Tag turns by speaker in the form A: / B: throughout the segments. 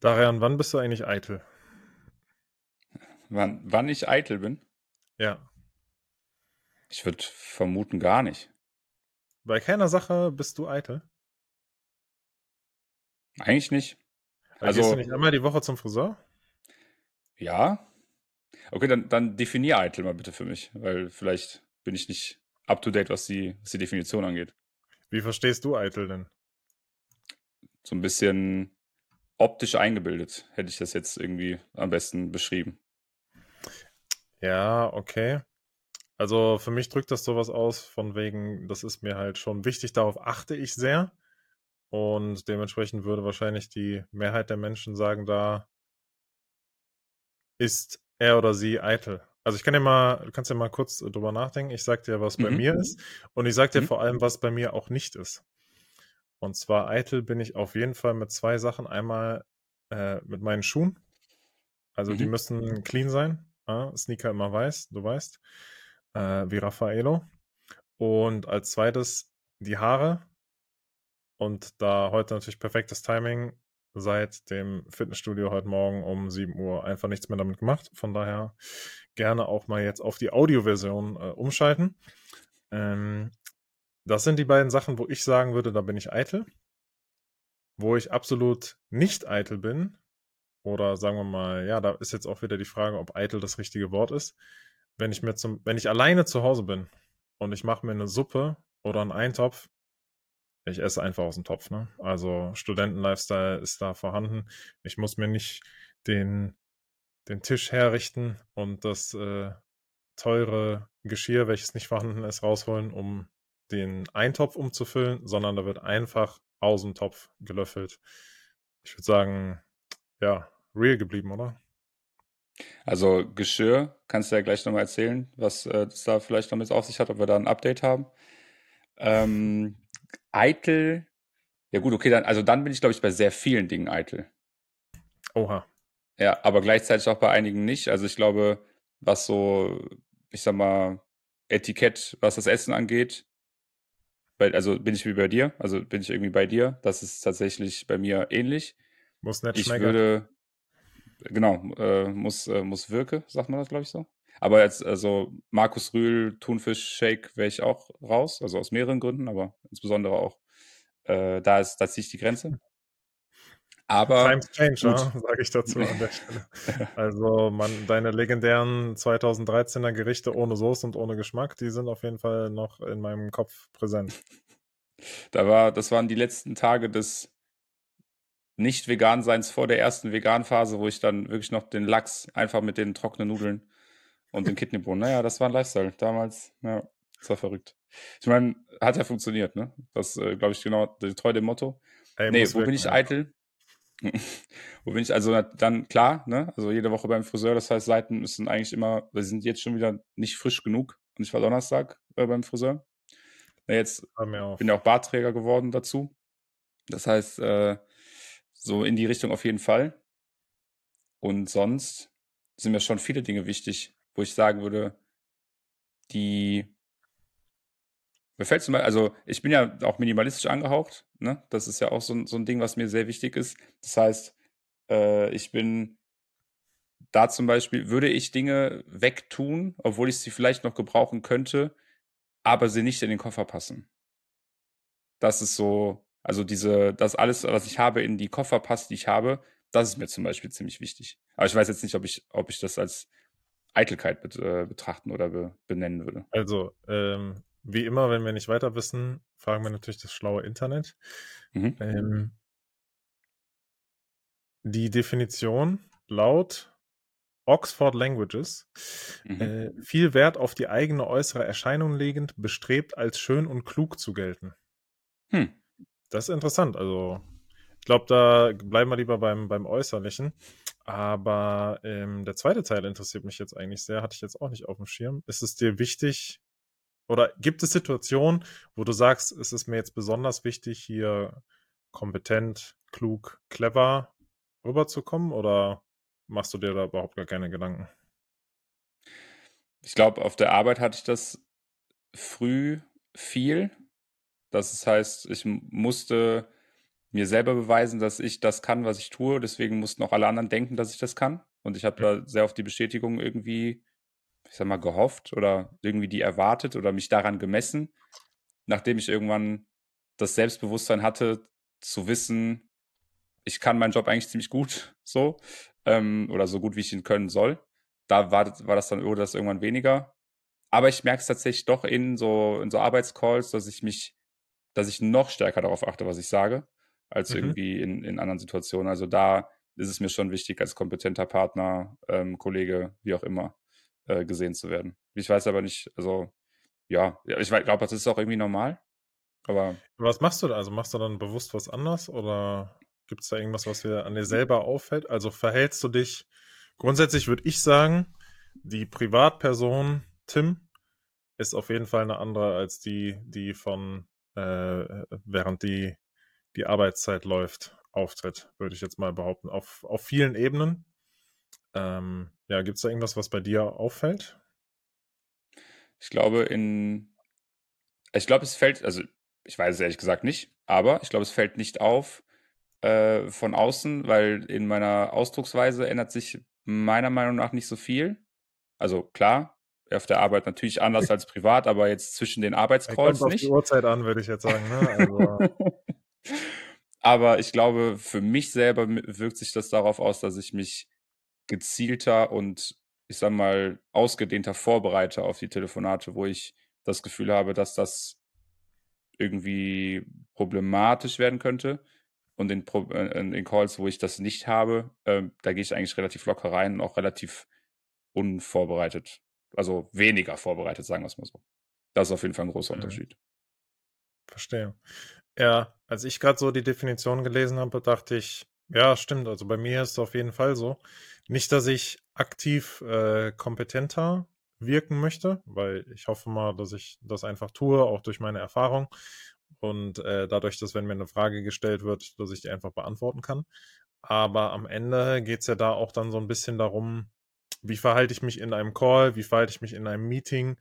A: Darian, wann bist du eigentlich eitel?
B: Wann, wann ich eitel bin?
A: Ja.
B: Ich würde vermuten gar nicht.
A: Bei keiner Sache bist du eitel?
B: Eigentlich nicht.
A: Also, Gehst du nicht einmal die Woche zum Friseur?
B: Ja. Okay, dann, dann definier eitel mal bitte für mich, weil vielleicht bin ich nicht up to date, was die, was die Definition angeht.
A: Wie verstehst du eitel denn?
B: So ein bisschen optisch eingebildet, hätte ich das jetzt irgendwie am besten beschrieben.
A: Ja, okay. Also für mich drückt das sowas aus, von wegen, das ist mir halt schon wichtig, darauf achte ich sehr. Und dementsprechend würde wahrscheinlich die Mehrheit der Menschen sagen, da ist er oder sie eitel. Also ich kann ja mal, du kannst ja mal kurz drüber nachdenken. Ich sag dir, was mhm. bei mir ist. Und ich sag dir mhm. vor allem, was bei mir auch nicht ist. Und zwar eitel bin ich auf jeden Fall mit zwei Sachen. Einmal äh, mit meinen Schuhen. Also mhm. die müssen clean sein. Ja, Sneaker immer weiß, du weißt. Äh, wie Raffaello. Und als zweites die Haare. Und da heute natürlich perfektes Timing. Seit dem Fitnessstudio heute Morgen um 7 Uhr einfach nichts mehr damit gemacht. Von daher gerne auch mal jetzt auf die Audioversion äh, umschalten. Ähm, das sind die beiden Sachen, wo ich sagen würde, da bin ich eitel. Wo ich absolut nicht eitel bin, oder sagen wir mal, ja, da ist jetzt auch wieder die Frage, ob eitel das richtige Wort ist. Wenn ich mir zum, wenn ich alleine zu Hause bin und ich mache mir eine Suppe oder einen Eintopf, ich esse einfach aus dem Topf, ne? Also Studenten-Lifestyle ist da vorhanden. Ich muss mir nicht den, den Tisch herrichten und das äh, teure Geschirr, welches nicht vorhanden ist, rausholen, um den Eintopf umzufüllen, sondern da wird einfach aus dem Topf gelöffelt. Ich würde sagen, ja, real geblieben, oder?
B: Also Geschirr, kannst du ja gleich nochmal erzählen, was äh, das da vielleicht noch mit auf sich hat, ob wir da ein Update haben. Ähm, eitel, ja gut, okay, dann, also dann bin ich, glaube ich, bei sehr vielen Dingen eitel.
A: Oha.
B: Ja, aber gleichzeitig auch bei einigen nicht. Also ich glaube, was so, ich sag mal, Etikett, was das Essen angeht, bei, also bin ich wie bei dir, also bin ich irgendwie bei dir. Das ist tatsächlich bei mir ähnlich.
A: Muss nicht
B: ich schmecken. würde, genau, äh, muss, äh, muss wirke, sagt man das, glaube ich, so. Aber jetzt, also Markus Rühl, Thunfisch-Shake wäre ich auch raus, also aus mehreren Gründen, aber insbesondere auch, äh, da ist, da ziehe ich die Grenze. Aber.
A: Times change, ja, sage ich dazu an der Stelle. Also, man, deine legendären 2013er Gerichte ohne Soße und ohne Geschmack, die sind auf jeden Fall noch in meinem Kopf präsent.
B: Da war, das waren die letzten Tage des Nicht-Vegan-Seins vor der ersten Vegan-Phase, wo ich dann wirklich noch den Lachs einfach mit den trockenen Nudeln und den Kidneybohnen. Naja, das war ein Lifestyle. Damals, ja, das war verrückt. Ich meine, hat ja funktioniert, ne? Das, äh, glaube ich, genau treu dem Motto. Ey, nee, wo bin ich eitel? Wo bin ich also dann klar, ne? Also jede Woche beim Friseur, das heißt, Seiten müssen eigentlich immer, wir sind jetzt schon wieder nicht frisch genug. Und ich war Donnerstag äh, beim Friseur. Ja, jetzt bin ja auch Bartträger geworden dazu. Das heißt, äh, so in die Richtung auf jeden Fall. Und sonst sind mir schon viele Dinge wichtig, wo ich sagen würde, die mir fällt zum Beispiel, also ich bin ja auch minimalistisch angehaucht, ne? Das ist ja auch so, so ein Ding, was mir sehr wichtig ist. Das heißt, äh, ich bin da zum Beispiel, würde ich Dinge wegtun, obwohl ich sie vielleicht noch gebrauchen könnte, aber sie nicht in den Koffer passen. Das ist so, also diese, das alles, was ich habe, in die Koffer passt, die ich habe, das ist mir zum Beispiel ziemlich wichtig. Aber ich weiß jetzt nicht, ob ich, ob ich das als Eitelkeit bet, äh, betrachten oder be, benennen würde.
A: Also, ähm, wie immer, wenn wir nicht weiter wissen, fragen wir natürlich das schlaue Internet. Mhm. Ähm, die Definition laut Oxford Languages mhm. äh, viel Wert auf die eigene äußere Erscheinung legend, bestrebt als schön und klug zu gelten. Hm. Das ist interessant. Also, ich glaube, da bleiben wir lieber beim, beim Äußerlichen. Aber ähm, der zweite Teil interessiert mich jetzt eigentlich sehr, hatte ich jetzt auch nicht auf dem Schirm. Ist es dir wichtig, oder gibt es Situationen, wo du sagst, es ist mir jetzt besonders wichtig, hier kompetent, klug, clever rüberzukommen? Oder machst du dir da überhaupt gar keine Gedanken?
B: Ich glaube, auf der Arbeit hatte ich das früh viel. Das heißt, ich musste mir selber beweisen, dass ich das kann, was ich tue. Deswegen mussten auch alle anderen denken, dass ich das kann. Und ich habe da sehr auf die Bestätigung irgendwie, ich sag mal, gehofft oder irgendwie die erwartet oder mich daran gemessen, nachdem ich irgendwann das Selbstbewusstsein hatte, zu wissen, ich kann meinen Job eigentlich ziemlich gut so ähm, oder so gut, wie ich ihn können soll. Da war, war das dann wurde das irgendwann weniger. Aber ich merke es tatsächlich doch in so, in so Arbeitscalls, dass ich mich, dass ich noch stärker darauf achte, was ich sage als mhm. irgendwie in, in anderen Situationen. Also da ist es mir schon wichtig, als kompetenter Partner, ähm, Kollege, wie auch immer, äh, gesehen zu werden. Ich weiß aber nicht, also ja, ich glaube, das ist auch irgendwie normal. Aber
A: was machst du da? Also machst du dann bewusst was anders oder gibt es da irgendwas, was dir an dir selber auffällt? Also verhältst du dich, grundsätzlich würde ich sagen, die Privatperson Tim ist auf jeden Fall eine andere als die, die von äh, während die die Arbeitszeit läuft, auftritt, würde ich jetzt mal behaupten. Auf, auf vielen Ebenen. Ähm, ja, gibt es da irgendwas, was bei dir auffällt?
B: Ich glaube, in. Ich glaube, es fällt, also ich weiß es ehrlich gesagt nicht, aber ich glaube, es fällt nicht auf äh, von außen, weil in meiner Ausdrucksweise ändert sich meiner Meinung nach nicht so viel. Also klar, auf der Arbeit natürlich anders als privat, aber jetzt zwischen den Arbeitscalls nicht. Auf
A: die Uhrzeit an, würde ich jetzt sagen. Ne? Also,
B: Aber ich glaube, für mich selber wirkt sich das darauf aus, dass ich mich gezielter und ich sag mal ausgedehnter vorbereite auf die Telefonate, wo ich das Gefühl habe, dass das irgendwie problematisch werden könnte. Und in, Pro äh, in Calls, wo ich das nicht habe, äh, da gehe ich eigentlich relativ locker rein und auch relativ unvorbereitet. Also weniger vorbereitet, sagen wir es mal so. Das ist auf jeden Fall ein großer. Unterschied.
A: Verstehe. Ja, als ich gerade so die Definition gelesen habe, dachte ich, ja, stimmt. Also bei mir ist es auf jeden Fall so. Nicht, dass ich aktiv äh, kompetenter wirken möchte, weil ich hoffe mal, dass ich das einfach tue, auch durch meine Erfahrung. Und äh, dadurch, dass wenn mir eine Frage gestellt wird, dass ich die einfach beantworten kann. Aber am Ende geht es ja da auch dann so ein bisschen darum, wie verhalte ich mich in einem Call, wie verhalte ich mich in einem Meeting,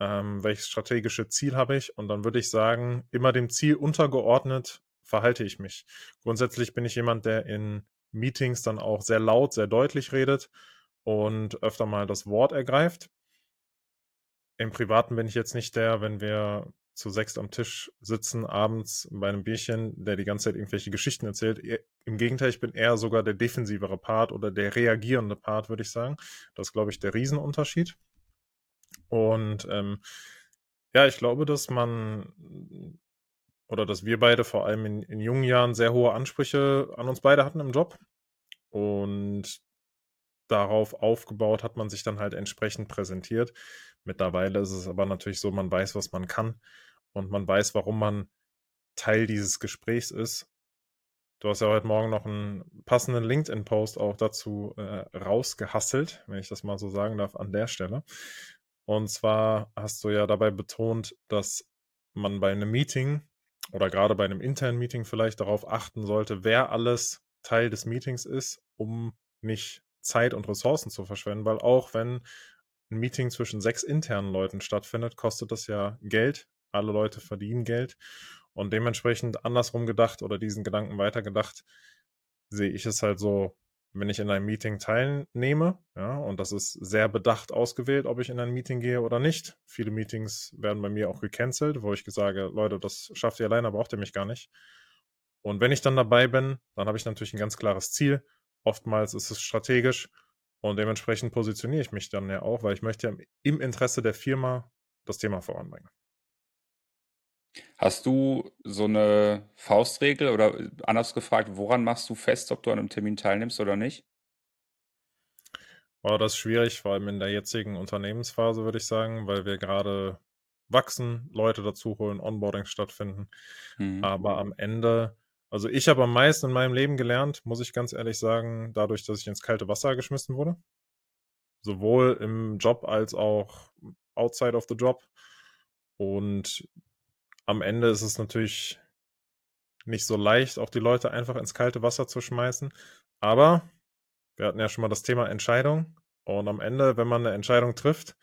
A: ähm, welches strategische Ziel habe ich und dann würde ich sagen, immer dem Ziel untergeordnet verhalte ich mich. Grundsätzlich bin ich jemand, der in Meetings dann auch sehr laut, sehr deutlich redet und öfter mal das Wort ergreift. Im Privaten bin ich jetzt nicht der, wenn wir zu sechs am Tisch sitzen, abends bei einem Bierchen, der die ganze Zeit irgendwelche Geschichten erzählt. Im Gegenteil, ich bin eher sogar der defensivere Part oder der reagierende Part, würde ich sagen. Das ist, glaube ich, der Riesenunterschied. Und ähm, ja, ich glaube, dass man oder dass wir beide vor allem in, in jungen Jahren sehr hohe Ansprüche an uns beide hatten im Job. Und darauf aufgebaut hat man sich dann halt entsprechend präsentiert. Mittlerweile ist es aber natürlich so, man weiß, was man kann und man weiß, warum man Teil dieses Gesprächs ist. Du hast ja heute Morgen noch einen passenden LinkedIn-Post auch dazu äh, rausgehasselt, wenn ich das mal so sagen darf, an der Stelle. Und zwar hast du ja dabei betont, dass man bei einem Meeting oder gerade bei einem internen Meeting vielleicht darauf achten sollte, wer alles Teil des Meetings ist, um nicht Zeit und Ressourcen zu verschwenden, weil auch wenn ein Meeting zwischen sechs internen Leuten stattfindet, kostet das ja Geld. Alle Leute verdienen Geld. Und dementsprechend andersrum gedacht oder diesen Gedanken weitergedacht, sehe ich es halt so, wenn ich in einem Meeting teilnehme, ja, und das ist sehr bedacht ausgewählt, ob ich in ein Meeting gehe oder nicht. Viele Meetings werden bei mir auch gecancelt, wo ich sage, Leute, das schafft ihr alleine, braucht ihr mich gar nicht. Und wenn ich dann dabei bin, dann habe ich natürlich ein ganz klares Ziel. Oftmals ist es strategisch und dementsprechend positioniere ich mich dann ja auch, weil ich möchte im Interesse der Firma das Thema voranbringen.
B: Hast du so eine Faustregel oder äh, anders gefragt, woran machst du fest, ob du an einem Termin teilnimmst oder nicht?
A: War das schwierig, vor allem in der jetzigen Unternehmensphase, würde ich sagen, weil wir gerade wachsen, Leute dazu holen, Onboardings stattfinden. Mhm. Aber am Ende, also ich habe am meisten in meinem Leben gelernt, muss ich ganz ehrlich sagen, dadurch, dass ich ins kalte Wasser geschmissen wurde. Sowohl im Job als auch outside of the job. Und am Ende ist es natürlich nicht so leicht, auch die Leute einfach ins kalte Wasser zu schmeißen. Aber wir hatten ja schon mal das Thema Entscheidung. Und am Ende, wenn man eine Entscheidung trifft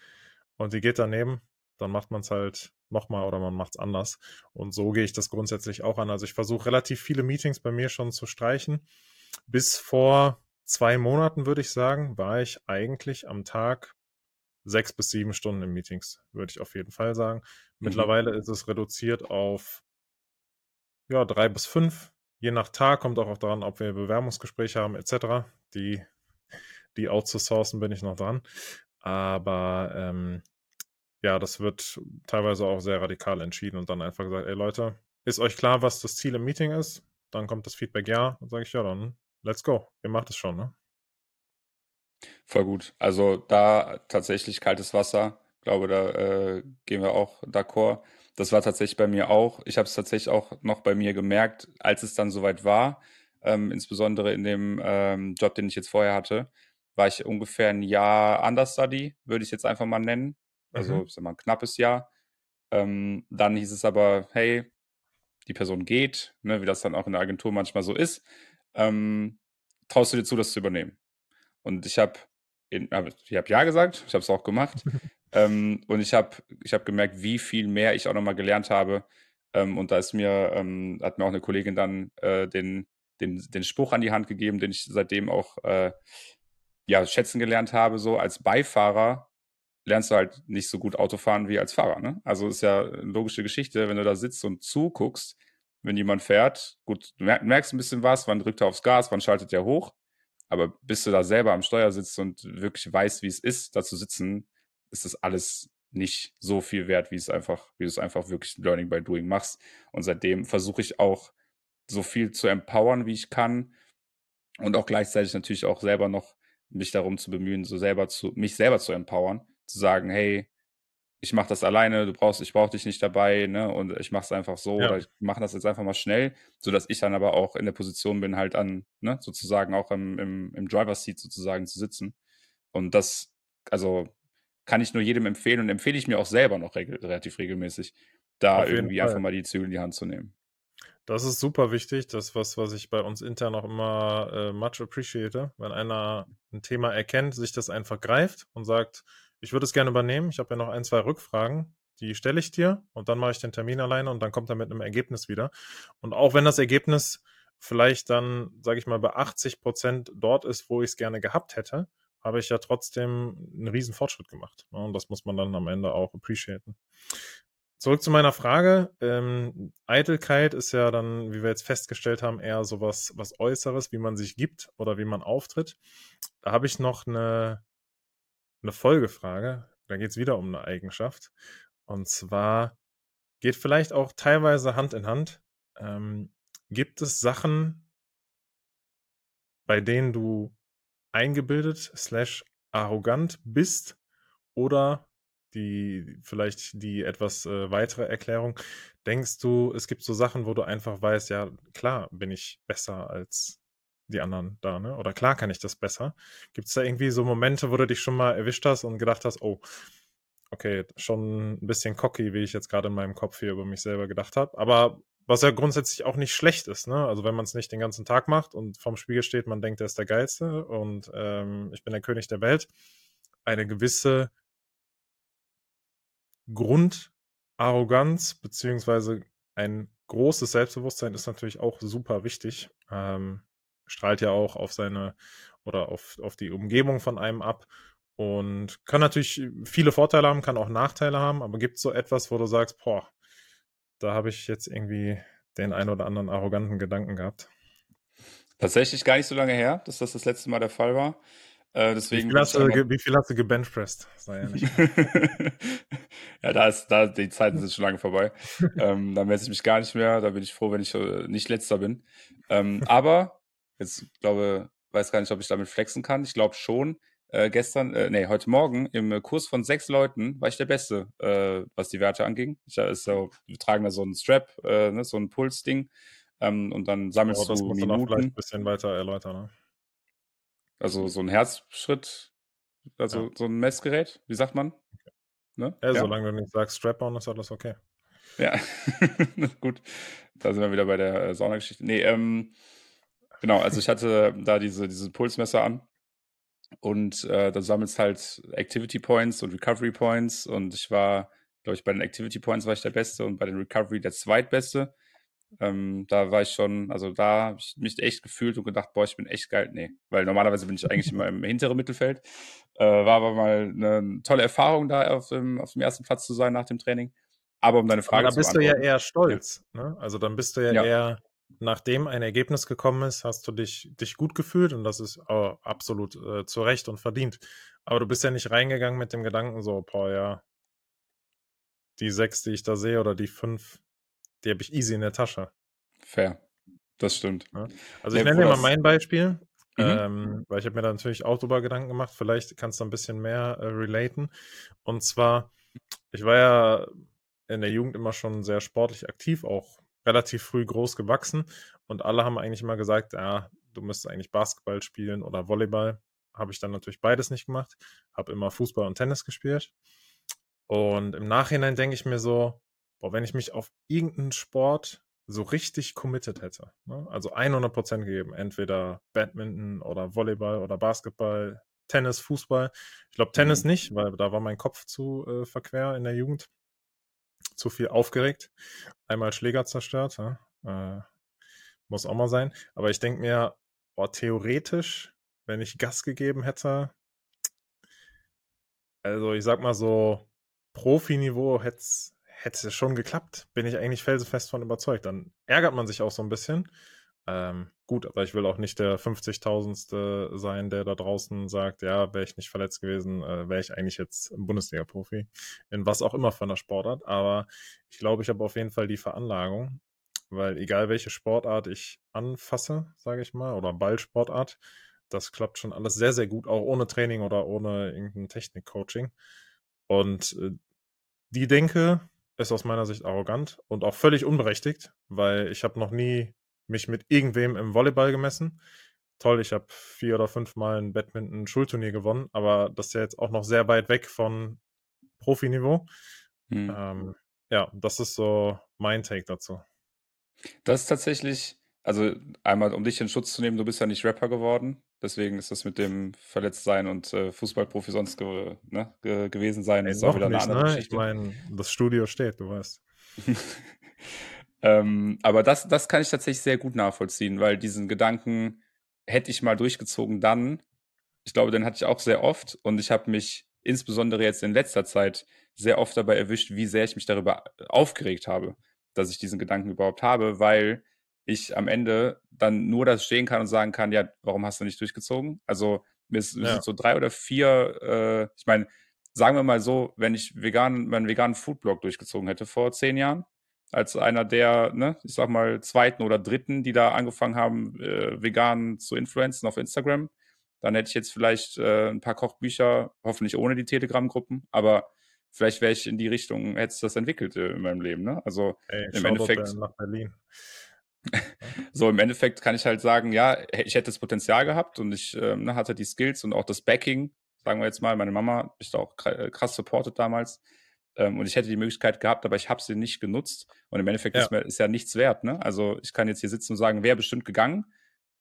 A: und die geht daneben, dann macht man es halt nochmal oder man macht es anders. Und so gehe ich das grundsätzlich auch an. Also ich versuche relativ viele Meetings bei mir schon zu streichen. Bis vor zwei Monaten, würde ich sagen, war ich eigentlich am Tag sechs bis sieben Stunden in Meetings, würde ich auf jeden Fall sagen. Mhm. Mittlerweile ist es reduziert auf ja, drei bis fünf. Je nach Tag kommt auch daran, ob wir Bewerbungsgespräche haben, etc. Die, die outzusourcen bin ich noch dran. Aber ähm, ja, das wird teilweise auch sehr radikal entschieden und dann einfach gesagt, ey Leute, ist euch klar, was das Ziel im Meeting ist? Dann kommt das Feedback ja, dann sage ich, ja, dann let's go. Ihr macht es schon, ne?
B: Voll gut. Also da tatsächlich kaltes Wasser. Glaube, da äh, gehen wir auch d'accord. Das war tatsächlich bei mir auch. Ich habe es tatsächlich auch noch bei mir gemerkt, als es dann soweit war, ähm, insbesondere in dem ähm, Job, den ich jetzt vorher hatte, war ich ungefähr ein Jahr Understudy, würde ich jetzt einfach mal nennen. Also, mhm. ich sag mal, ein knappes Jahr. Ähm, dann hieß es aber, hey, die Person geht, ne, wie das dann auch in der Agentur manchmal so ist. Ähm, traust du dir zu, das zu übernehmen? Und ich habe ich habe ja gesagt, ich habe es auch gemacht. ähm, und ich habe ich hab gemerkt, wie viel mehr ich auch nochmal gelernt habe. Ähm, und da ist mir, ähm, hat mir auch eine Kollegin dann äh, den, den, den Spruch an die Hand gegeben, den ich seitdem auch äh, ja, schätzen gelernt habe. So als Beifahrer lernst du halt nicht so gut Autofahren wie als Fahrer. Ne? Also ist ja eine logische Geschichte, wenn du da sitzt und zuguckst, wenn jemand fährt, gut, du merkst ein bisschen was, wann drückt er aufs Gas, wann schaltet er hoch. Aber bis du da selber am Steuer sitzt und wirklich weißt, wie es ist, da zu sitzen, ist das alles nicht so viel wert, wie es einfach, wie du es einfach wirklich Learning by Doing machst. Und seitdem versuche ich auch so viel zu empowern, wie ich kann. Und auch gleichzeitig natürlich auch selber noch mich darum zu bemühen, so selber zu, mich selber zu empowern, zu sagen, hey, ich mache das alleine, du brauchst, ich brauche dich nicht dabei, ne? Und ich mache es einfach so ja. oder ich mache das jetzt einfach mal schnell, sodass ich dann aber auch in der Position bin, halt an, ne, sozusagen auch im, im, im Driver's Seat sozusagen zu sitzen. Und das, also kann ich nur jedem empfehlen und empfehle ich mir auch selber noch regel relativ regelmäßig, da irgendwie Fall. einfach mal die Zügel in die Hand zu nehmen.
A: Das ist super wichtig. Das ist was, was ich bei uns intern auch immer äh, much appreciate. Wenn einer ein Thema erkennt, sich das einfach greift und sagt, ich würde es gerne übernehmen. Ich habe ja noch ein, zwei Rückfragen. Die stelle ich dir und dann mache ich den Termin alleine und dann kommt er mit einem Ergebnis wieder. Und auch wenn das Ergebnis vielleicht dann, sage ich mal, bei 80 Prozent dort ist, wo ich es gerne gehabt hätte, habe ich ja trotzdem einen riesen Fortschritt gemacht. Ne? Und das muss man dann am Ende auch appreciaten. Zurück zu meiner Frage. Ähm, Eitelkeit ist ja dann, wie wir jetzt festgestellt haben, eher sowas was Äußeres, wie man sich gibt oder wie man auftritt. Da habe ich noch eine eine Folgefrage. Da geht es wieder um eine Eigenschaft. Und zwar geht vielleicht auch teilweise Hand in Hand. Ähm, gibt es Sachen, bei denen du eingebildet slash arrogant bist oder die vielleicht die etwas äh, weitere Erklärung, denkst du, es gibt so Sachen, wo du einfach weißt, ja klar bin ich besser als die anderen da, ne? Oder klar kann ich das besser. Gibt es da irgendwie so Momente, wo du dich schon mal erwischt hast und gedacht hast, oh, okay, schon ein bisschen cocky, wie ich jetzt gerade in meinem Kopf hier über mich selber gedacht habe. Aber was ja grundsätzlich auch nicht schlecht ist, ne? Also wenn man es nicht den ganzen Tag macht und vorm Spiegel steht, man denkt, er ist der Geilste und ähm, ich bin der König der Welt. Eine gewisse Grundarroganz beziehungsweise ein großes Selbstbewusstsein ist natürlich auch super wichtig. Ähm, strahlt ja auch auf seine oder auf, auf die Umgebung von einem ab und kann natürlich viele Vorteile haben, kann auch Nachteile haben, aber gibt es so etwas, wo du sagst, boah, da habe ich jetzt irgendwie den ein oder anderen arroganten Gedanken gehabt?
B: Tatsächlich gar nicht so lange her, dass das das letzte Mal der Fall war. Äh, deswegen
A: wie, viel hast du, wie viel hast du gebenchpressed?
B: ja, da ist, da, die Zeiten sind schon lange vorbei. ähm, da messe ich mich gar nicht mehr. Da bin ich froh, wenn ich äh, nicht letzter bin. Ähm, aber Jetzt glaube, weiß gar nicht, ob ich damit flexen kann. Ich glaube schon. Äh, gestern, äh, nee, heute Morgen im Kurs von sechs Leuten war ich der Beste, äh, was die Werte anging. Ich, äh, ist so, wir tragen da so einen Strap, äh, ne, so ein Pulsding. Ähm, und dann sammelst oh, das du
A: Minuten. Du vielleicht ein bisschen weiter erläutern. Ne?
B: Also so ein Herzschritt, also ja. so ein Messgerät, wie sagt man? Okay.
A: Ne? Ja, ja, solange du nicht sagst Strap-on, ist alles okay.
B: Ja, gut. Da sind wir wieder bei der äh, Saunageschichte. Nee, ähm, Genau, also ich hatte da diese, diese Pulsmesser an und äh, da sammelst halt Activity Points und Recovery Points und ich war glaube ich, bei den Activity Points war ich der Beste und bei den Recovery der Zweitbeste. Ähm, da war ich schon, also da habe ich mich echt gefühlt und gedacht, boah, ich bin echt geil. Nee, weil normalerweise bin ich eigentlich immer im hinteren Mittelfeld. Äh, war aber mal eine tolle Erfahrung, da auf dem, auf dem ersten Platz zu sein nach dem Training. Aber um deine Frage
A: aber da bist du ja eher stolz. Ja. Ne? Also dann bist du ja, ja, eher, nachdem ein Ergebnis gekommen ist, hast du dich, dich gut gefühlt und das ist oh, absolut äh, zu Recht und verdient. Aber du bist ja nicht reingegangen mit dem Gedanken so, boah, ja, die sechs, die ich da sehe oder die fünf, die habe ich easy in der Tasche.
B: Fair. Das stimmt.
A: Ja. Also ich ja, nenne dir mal mein Beispiel, mhm. ähm, weil ich habe mir da natürlich auch drüber Gedanken gemacht. Vielleicht kannst du ein bisschen mehr äh, relaten. Und zwar, ich war ja in der Jugend immer schon sehr sportlich aktiv, auch relativ früh groß gewachsen. Und alle haben eigentlich immer gesagt, ja, du müsstest eigentlich Basketball spielen oder Volleyball. Habe ich dann natürlich beides nicht gemacht. Habe immer Fußball und Tennis gespielt. Und im Nachhinein denke ich mir so, boah, wenn ich mich auf irgendeinen Sport so richtig committed hätte, ne? also 100% gegeben, entweder Badminton oder Volleyball oder Basketball, Tennis, Fußball. Ich glaube Tennis mhm. nicht, weil da war mein Kopf zu äh, verquer in der Jugend. Zu viel aufgeregt. Einmal Schläger zerstört. Ja? Äh, muss auch mal sein. Aber ich denke mir, boah, theoretisch, wenn ich Gas gegeben hätte, also ich sag mal so, Profiniveau hätte es schon geklappt. Bin ich eigentlich felsenfest von überzeugt. Dann ärgert man sich auch so ein bisschen. Ähm, gut, aber ich will auch nicht der 50.000. sein, der da draußen sagt, ja, wäre ich nicht verletzt gewesen, äh, wäre ich eigentlich jetzt Bundesliga-Profi. In was auch immer für einer Sportart. Aber ich glaube, ich habe auf jeden Fall die Veranlagung, weil egal welche Sportart ich anfasse, sage ich mal, oder Ballsportart, das klappt schon alles sehr, sehr gut, auch ohne Training oder ohne irgendein Technik-Coaching. Und äh, die Denke ist aus meiner Sicht arrogant und auch völlig unberechtigt, weil ich habe noch nie mich mit irgendwem im Volleyball gemessen. Toll, ich habe vier oder fünf Mal ein Badminton-Schulturnier gewonnen, aber das ist ja jetzt auch noch sehr weit weg von Profiniveau. Hm. Ähm, ja, das ist so mein Take dazu.
B: Das ist tatsächlich, also einmal um dich in Schutz zu nehmen, du bist ja nicht Rapper geworden. Deswegen ist das mit dem Verletztsein und äh, Fußballprofi sonst ge ne, ge gewesen sein,
A: Ey, ist auch wieder eine nicht, andere ne? Geschichte. Ich meine, das Studio steht, du weißt.
B: ähm, aber das, das kann ich tatsächlich sehr gut nachvollziehen, weil diesen Gedanken hätte ich mal durchgezogen dann, ich glaube, den hatte ich auch sehr oft und ich habe mich insbesondere jetzt in letzter Zeit sehr oft dabei erwischt, wie sehr ich mich darüber aufgeregt habe, dass ich diesen Gedanken überhaupt habe, weil ich am Ende dann nur das stehen kann und sagen kann, ja, warum hast du nicht durchgezogen? Also mir sind ja. so drei oder vier, äh, ich meine, sagen wir mal so, wenn ich vegan, meinen veganen Foodblog durchgezogen hätte vor zehn Jahren, als einer der, ne, ich sag mal, zweiten oder dritten, die da angefangen haben, äh, vegan zu influenzen auf Instagram, dann hätte ich jetzt vielleicht äh, ein paar Kochbücher, hoffentlich ohne die Telegram-Gruppen, aber vielleicht wäre ich in die Richtung, hätte es das entwickelt äh, in meinem Leben, ne? Also Ey, im Endeffekt. Nach Berlin. so, im Endeffekt kann ich halt sagen, ja, ich hätte das Potenzial gehabt und ich ähm, ne, hatte die Skills und auch das Backing, sagen wir jetzt mal. Meine Mama mich da auch äh, krass supportet damals. Ähm, und ich hätte die Möglichkeit gehabt, aber ich habe sie nicht genutzt. Und im Endeffekt ja. Ist, mir, ist ja nichts wert. Ne? Also ich kann jetzt hier sitzen und sagen, wäre bestimmt gegangen,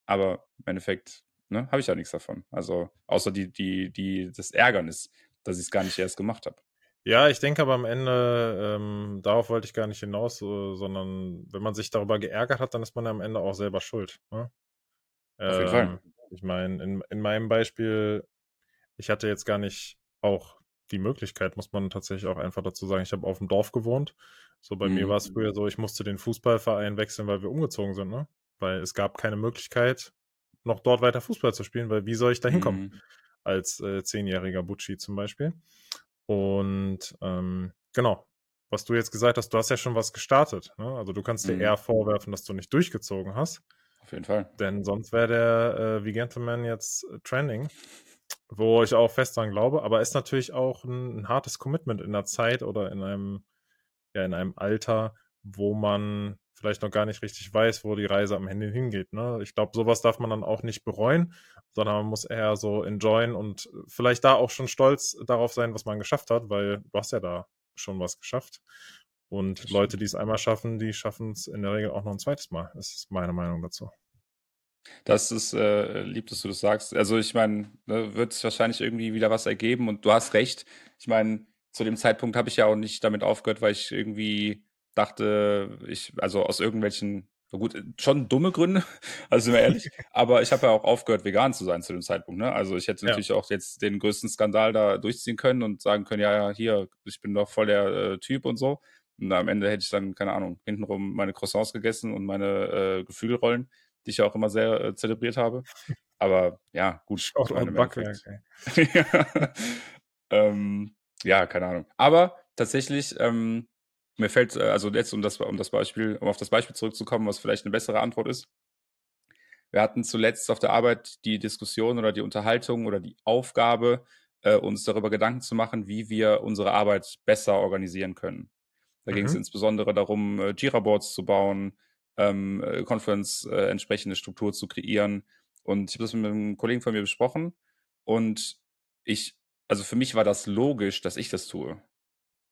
B: aber im Endeffekt ne, habe ich ja nichts davon. Also außer die, die, die, das Ärgernis, dass ich es gar nicht erst gemacht habe.
A: Ja, ich denke aber am Ende, ähm, darauf wollte ich gar nicht hinaus, äh, sondern wenn man sich darüber geärgert hat, dann ist man ja am Ende auch selber schuld. Ne? Auf jeden Fall. Ähm, ich meine, in, in meinem Beispiel, ich hatte jetzt gar nicht auch die Möglichkeit, muss man tatsächlich auch einfach dazu sagen, ich habe auf dem Dorf gewohnt. So bei mhm. mir war es früher so, ich musste den Fußballverein wechseln, weil wir umgezogen sind, ne? Weil es gab keine Möglichkeit, noch dort weiter Fußball zu spielen, weil wie soll ich da hinkommen? Mhm. Als äh, zehnjähriger Butschi zum Beispiel. Und ähm, genau, was du jetzt gesagt hast, du hast ja schon was gestartet. Ne? Also du kannst dir mhm. eher vorwerfen, dass du nicht durchgezogen hast.
B: Auf jeden Fall.
A: Denn sonst wäre der äh, wie Gentleman jetzt äh, trending, wo ich auch fest dran glaube. Aber ist natürlich auch ein, ein hartes Commitment in der Zeit oder in einem, ja, in einem Alter, wo man vielleicht noch gar nicht richtig weiß, wo die Reise am Ende hingeht. Ne? Ich glaube, sowas darf man dann auch nicht bereuen, sondern man muss eher so enjoyen und vielleicht da auch schon stolz darauf sein, was man geschafft hat, weil du hast ja da schon was geschafft. Und Leute, die es einmal schaffen, die schaffen es in der Regel auch noch ein zweites Mal. Das ist meine Meinung dazu.
B: Das ist äh, lieb, dass du das sagst. Also ich meine, ne, wird es wahrscheinlich irgendwie wieder was ergeben und du hast recht. Ich meine, zu dem Zeitpunkt habe ich ja auch nicht damit aufgehört, weil ich irgendwie dachte, ich, also aus irgendwelchen, gut, schon dumme Gründe, also sind wir ehrlich, aber ich habe ja auch aufgehört, vegan zu sein zu dem Zeitpunkt. Ne? Also ich hätte
A: Ja.
B: natürlich auch jetzt den größten Skandal da durchziehen können und sagen können, ja, ja, hier, ich bin doch voll der äh, Typ und so. Und am Ende hätte ich dann, keine Ahnung, hintenrum meine Croissants gegessen und meine äh, Geflügelrollen, die ich ja auch immer sehr äh, zelebriert habe. Aber ja, gut. Meine, im
A: Backwerk,
B: ja. ähm, ja, keine Ahnung. Aber tatsächlich, ähm, mir fällt, äh, also jetzt um das, um das Beispiel, um auf das Beispiel zurückzukommen, was vielleicht eine bessere Antwort ist. Wir hatten zuletzt auf der Arbeit die Diskussion oder die Unterhaltung oder die Aufgabe, äh, uns darüber Gedanken zu machen, wie wir unsere Arbeit besser organisieren können. Da ging es
A: Mhm.
B: insbesondere darum, äh, Jira-Boards zu bauen, ähm, äh, Conference äh, entsprechende Struktur zu kreieren. Und ich habe das mit einem Kollegen von mir besprochen und ich, also für mich war das logisch, dass ich das tue,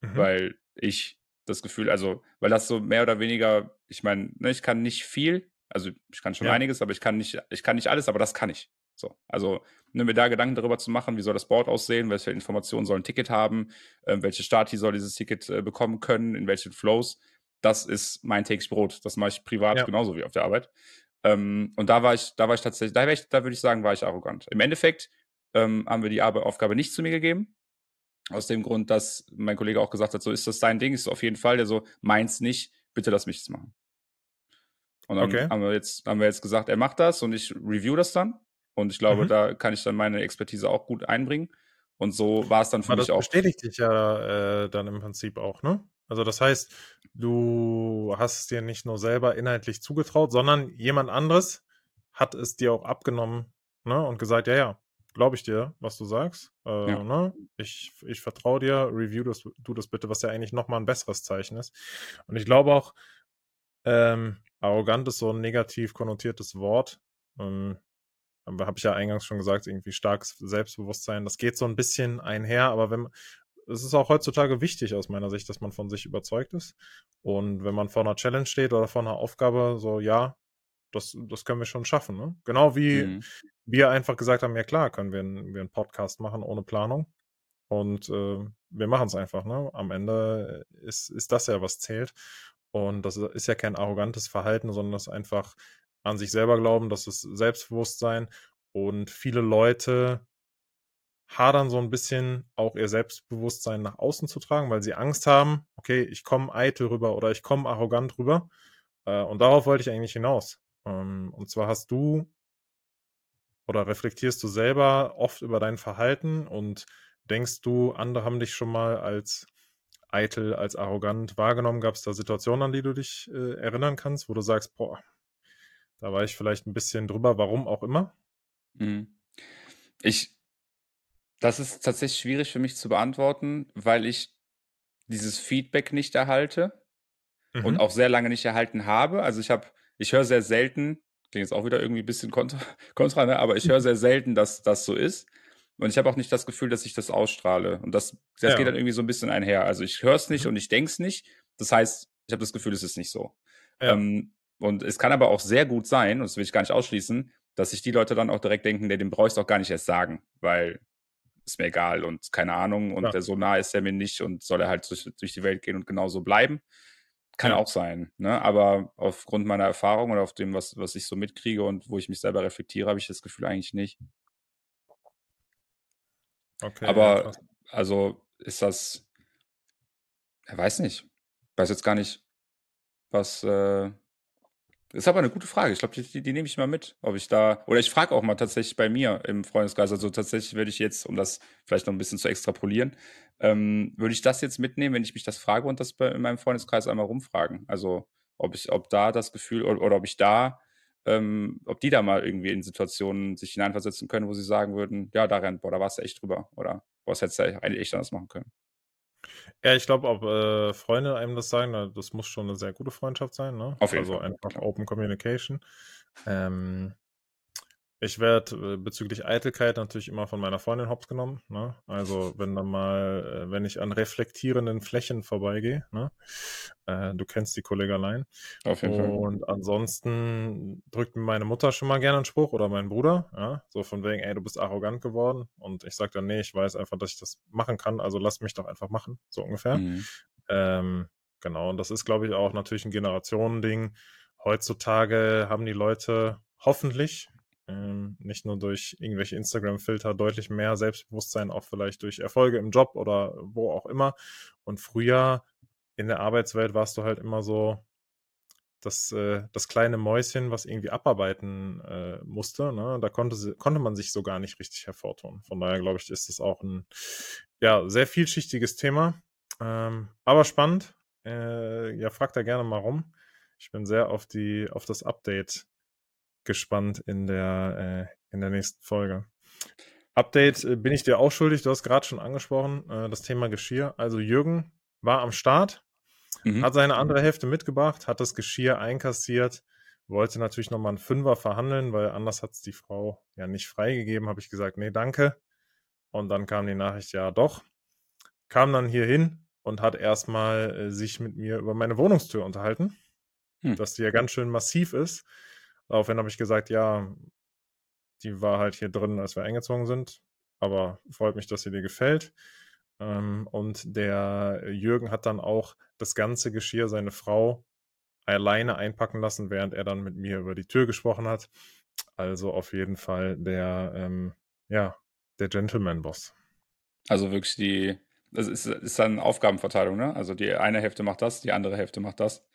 A: Mhm.
B: weil ich das Gefühl, also, weil das so mehr oder weniger, ich meine, ne, ich kann nicht viel, also ich kann schon
A: Ja.
B: einiges, aber ich kann nicht, ich kann nicht alles, aber das kann ich. So, also ne, mir da Gedanken darüber zu machen, wie soll das Board aussehen, welche Informationen soll ein Ticket haben, äh, welche Stati soll dieses Ticket äh, bekommen können, in welchen Flows, das ist mein täglich Brot. Das mache ich privat
A: Ja.
B: genauso wie auf der Arbeit. Ähm, und da war ich, da war ich tatsächlich, da, ich, da würde ich sagen, war ich arrogant. Im Endeffekt ähm, haben wir die Arbe Aufgabe nicht zu mir gegeben. Aus dem Grund, dass mein Kollege auch gesagt hat, so ist das dein Ding, ist auf jeden Fall, der so, meins nicht, bitte lass mich das machen. Und dann
A: Okay.
B: haben wir jetzt, haben wir jetzt gesagt, er macht das und ich review das dann. Und ich glaube,
A: Mhm.
B: da kann ich dann meine Expertise auch gut einbringen. Und so war es dann für
A: Aber
B: mich
A: das
B: auch.
A: bestätigt dich ja äh, dann im Prinzip auch, ne? Also das heißt, du hast es dir nicht nur selber inhaltlich zugetraut, sondern jemand anderes hat es dir auch abgenommen, ne? Und gesagt, ja, ja, glaube ich dir, was du sagst. Äh,
B: Ja.
A: ne? Ich, ich vertraue dir, review das, du das bitte, was ja eigentlich nochmal ein besseres Zeichen ist. Und ich glaube auch, ähm, arrogant ist so ein negativ konnotiertes Wort. Ähm, habe ich ja eingangs schon gesagt, irgendwie starkes Selbstbewusstsein. Das geht so ein bisschen einher, aber wenn es ist auch heutzutage wichtig aus meiner Sicht, dass man von sich überzeugt ist. Und wenn man vor einer Challenge steht oder vor einer Aufgabe, so ja, das, das können wir schon schaffen. Ne? Genau wie
B: Mhm.
A: wir einfach gesagt haben, ja klar, können wir, einen- wir einen Podcast machen ohne Planung. Und äh, wir machen es einfach. Ne? Am Ende ist, ist das ja, was zählt. Und das ist ja kein arrogantes Verhalten, sondern das einfach an sich selber glauben, das ist Selbstbewusstsein. Und viele Leute hadern so ein bisschen, auch ihr Selbstbewusstsein nach außen zu tragen, weil sie Angst haben, okay, ich komme eitel rüber oder ich komme arrogant rüber. Äh, und darauf wollte ich eigentlich hinaus. Ähm, und zwar hast du oder reflektierst du selber oft über dein Verhalten und denkst du, andere haben dich schon mal als eitel, als arrogant wahrgenommen? Gab es da Situationen, an die du dich äh, erinnern kannst, wo du sagst, boah, da war ich vielleicht ein bisschen drüber, warum auch immer?
B: Mhm. Ich, das ist tatsächlich schwierig für mich zu beantworten, weil ich dieses Feedback nicht erhalte und
A: Mhm.
B: auch sehr lange nicht erhalten habe. Also ich habe, ich höre sehr selten, klingt jetzt auch wieder irgendwie ein bisschen kontra, kontra ne? aber ich höre sehr selten, dass das so ist. Und ich habe auch nicht das Gefühl, dass ich das ausstrahle. Und das, das
A: Ja.
B: geht dann irgendwie so ein bisschen einher. Also ich höre es nicht
A: Mhm.
B: und ich denke es nicht. Das heißt, ich habe das Gefühl, es ist nicht so.
A: Ja.
B: Ähm, und es kann aber auch sehr gut sein, und das will ich gar nicht ausschließen, dass sich die Leute dann auch direkt denken, nee, den brauchst du auch gar nicht erst sagen, weil ist mir egal und keine Ahnung und
A: Ja.
B: der so nah ist er mir nicht und soll er halt durch, durch die Welt gehen und genauso bleiben. Kann
A: Ja.
B: auch sein, ne? Aber aufgrund meiner Erfahrung oder auf dem, was, was ich so mitkriege und wo ich mich selber reflektiere, habe ich das Gefühl eigentlich nicht.
A: Okay, ja,
B: Aber
A: krass.
B: also ist das, er weiß nicht, weiß jetzt gar nicht, was. Äh, ist aber eine gute Frage. Ich glaube, die, die, die nehme ich mal mit, ob ich da oder ich frage auch mal tatsächlich bei mir im Freundeskreis. Also tatsächlich würde ich jetzt, um das vielleicht noch ein bisschen zu extrapolieren, ähm, würde ich das jetzt mitnehmen, wenn ich mich das frage und das bei, in meinem Freundeskreis einmal rumfragen. Also ob ich, ob da das Gefühl oder, oder ob ich da, ähm, ob die da mal irgendwie in Situationen sich hineinversetzen können, wo sie sagen würden, ja, Darian, boah, da warst du echt drüber oder das hättest du eigentlich echt anders machen können.
A: Ja, ich glaube, ob äh, Freunde einem das sagen, das muss schon eine sehr gute Freundschaft sein, ne?
B: Auf jeden
A: also
B: Fall,
A: einfach. Open Communication. Ähm, Ich werde äh, bezüglich Eitelkeit natürlich immer von meiner Freundin hops genommen. Ne? Also wenn dann mal, äh, wenn ich an reflektierenden Flächen vorbeigehe, ne? Äh, du kennst die Kollegalein.
B: Auf jeden Fall.
A: Und ansonsten drückt mir meine Mutter schon mal gerne einen Spruch oder mein Bruder, ja? so von wegen, ey, du bist arrogant geworden. Und ich sage dann, nee, ich weiß einfach, dass ich das machen kann, also lass mich doch einfach machen, so ungefähr. Mhm. Ähm, genau, und das ist, glaube ich, auch natürlich ein Generationending. Heutzutage haben die Leute hoffentlich ähm, nicht nur durch irgendwelche Instagram-Filter deutlich mehr Selbstbewusstsein, auch vielleicht durch Erfolge im Job oder wo auch immer. Und früher in der Arbeitswelt warst du halt immer so das, äh, das kleine Mäuschen, was irgendwie abarbeiten äh, musste. Ne? Da konnte, konnte man sich so gar nicht richtig hervortun. Von daher glaube ich, ist das auch ein ja, sehr vielschichtiges Thema. Ähm, aber spannend. Äh, ja, fragt da gerne mal rum. Ich bin sehr auf die, auf das Update gespannt in der, äh, in der nächsten Folge. Update äh, bin ich dir auch schuldig, du hast gerade schon angesprochen, äh, das Thema Geschirr. Also Jürgen war am Start, mhm. hat seine andere Hälfte mitgebracht, hat das Geschirr einkassiert, wollte natürlich nochmal einen Fünfer verhandeln, weil anders hat es die Frau ja nicht freigegeben. Habe ich gesagt, nee, danke. Und dann kam die Nachricht, ja doch. Kam dann hier hin und hat erstmal äh, sich mit mir über meine Wohnungstür unterhalten, hm. dass die ja ganz schön massiv ist. Daraufhin habe ich gesagt, ja, die war halt hier drin, als wir eingezogen sind. Aber freut mich, dass sie dir gefällt. Ähm, und der Jürgen hat dann auch das ganze Geschirr, seine Frau, alleine einpacken lassen, während er dann mit mir über die Tür gesprochen hat. Also auf jeden Fall der, ähm, ja, der Gentleman-Boss.
B: Also wirklich die, das ist, ist dann Aufgabenverteilung, ne? Also die eine Hälfte macht das, die andere Hälfte macht das.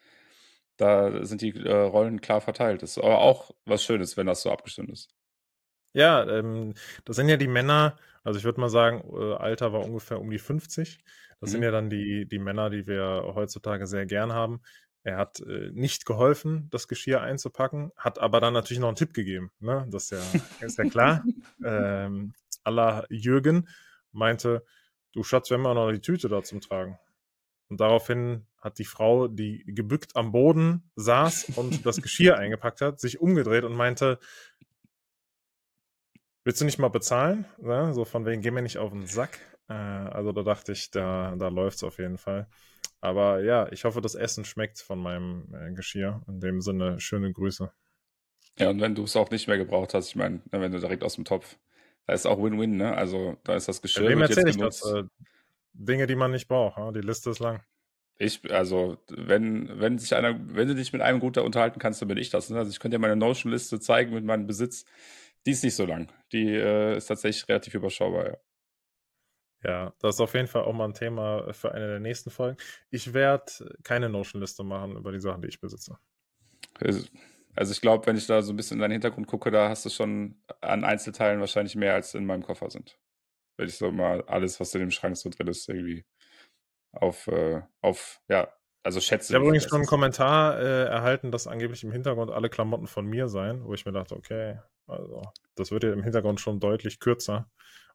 B: Da sind die äh, Rollen klar verteilt. Das ist aber auch was Schönes, wenn das so abgestimmt ist.
A: Ja, ähm, das sind ja die Männer, also ich würde mal sagen, äh, Alter war ungefähr um die 50. Das mhm. sind ja dann die, die Männer, die wir heutzutage sehr gern haben. Er hat äh, nicht geholfen, das Geschirr einzupacken, hat aber dann natürlich noch einen Tipp gegeben. Ne? Das ist ja, ist ja klar. ähm, Allah Jürgen meinte, du Schatz, wir haben ja noch die Tüte da zum Tragen. Und daraufhin hat die Frau, die gebückt am Boden saß und das Geschirr eingepackt hat, sich umgedreht und meinte, willst du nicht mal bezahlen? Ja, so von wegen, geh mir nicht auf den Sack. Äh, also da dachte ich, da, da läuft es auf jeden Fall. Aber ja, ich hoffe, das Essen schmeckt von meinem äh, Geschirr. In dem Sinne, schöne Grüße.
B: Ja, und wenn du es auch nicht mehr gebraucht hast, ich meine, ne, wenn du direkt aus dem Topf, da ist auch Win-Win, ne? Also da ist das Geschirr.
A: Wem erzähle ich das? Äh, Dinge, die man nicht braucht. Ja? Die Liste ist lang.
B: Ich, also, wenn, wenn sich einer, wenn du dich mit einem gut unterhalten kannst, dann bin ich das. Ne? Also ich könnte dir meine Notion-Liste zeigen mit meinem Besitz. Die ist nicht so lang. Die äh, ist tatsächlich relativ überschaubar, ja.
A: Ja, das ist auf jeden Fall auch mal ein Thema für eine der nächsten Folgen. Ich werde keine Notion-Liste machen über die Sachen, die ich besitze.
B: Also ich glaube, wenn ich da so ein bisschen in deinen Hintergrund gucke, da hast du schon an Einzelteilen wahrscheinlich mehr als in meinem Koffer sind wenn ich so mal alles, was in dem Schrank so drin ist, irgendwie auf, äh, auf ja, also schätze.
A: Ich habe übrigens schon einen Kommentar äh, erhalten, dass angeblich im Hintergrund alle Klamotten von mir seien, wo ich mir dachte, okay, also das wird ja im Hintergrund schon deutlich kürzer.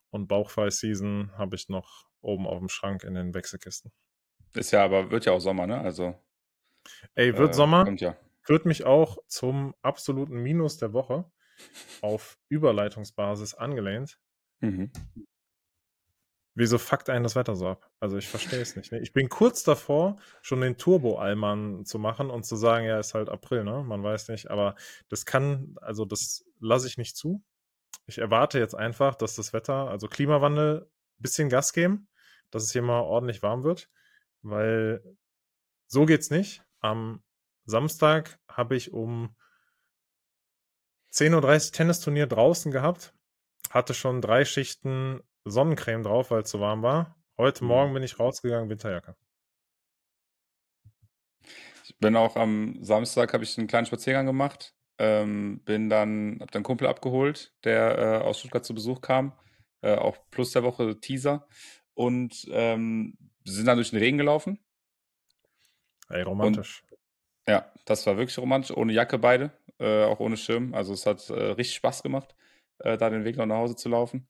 A: Und Bauchfall-Season habe ich noch oben auf dem Schrank in den Wechselkisten.
B: Ist ja aber, wird ja auch Sommer, ne? Also.
A: Ey, wird äh, Sommer. Ja. Führt mich auch zum absoluten Minus der Woche auf Überleitungsbasis angelehnt. Mhm. Wieso fuckt einen das Wetter so ab? Also ich verstehe es nicht. Ne? Ich bin kurz davor, schon den Turbo-Allmann zu machen und zu sagen, ja, ist halt April, ne? Man weiß nicht. Aber das kann, also das lasse ich nicht zu. Ich erwarte jetzt einfach, dass das Wetter, also Klimawandel, ein bisschen Gas geben, dass es hier mal ordentlich warm wird. Weil so geht's nicht. Am Samstag habe ich um 10.30 Uhr Tennisturnier draußen gehabt, hatte schon drei Schichten Sonnencreme drauf, weil es zu warm war. Heute mhm. Morgen bin ich rausgegangen, Winterjacke.
B: Ich bin auch am Samstag, habe ich einen kleinen Spaziergang gemacht. Ähm, bin dann, habe dann einen Kumpel abgeholt, der äh, aus Stuttgart zu Besuch kam. Äh, auch plus der Woche Teaser. Und ähm, sind dann durch den Regen gelaufen.
A: Ey, romantisch.
B: Und, ja, das war wirklich romantisch. Ohne Jacke beide, äh, auch ohne Schirm. Also es hat äh, richtig Spaß gemacht, äh, da den Weg noch nach Hause zu laufen.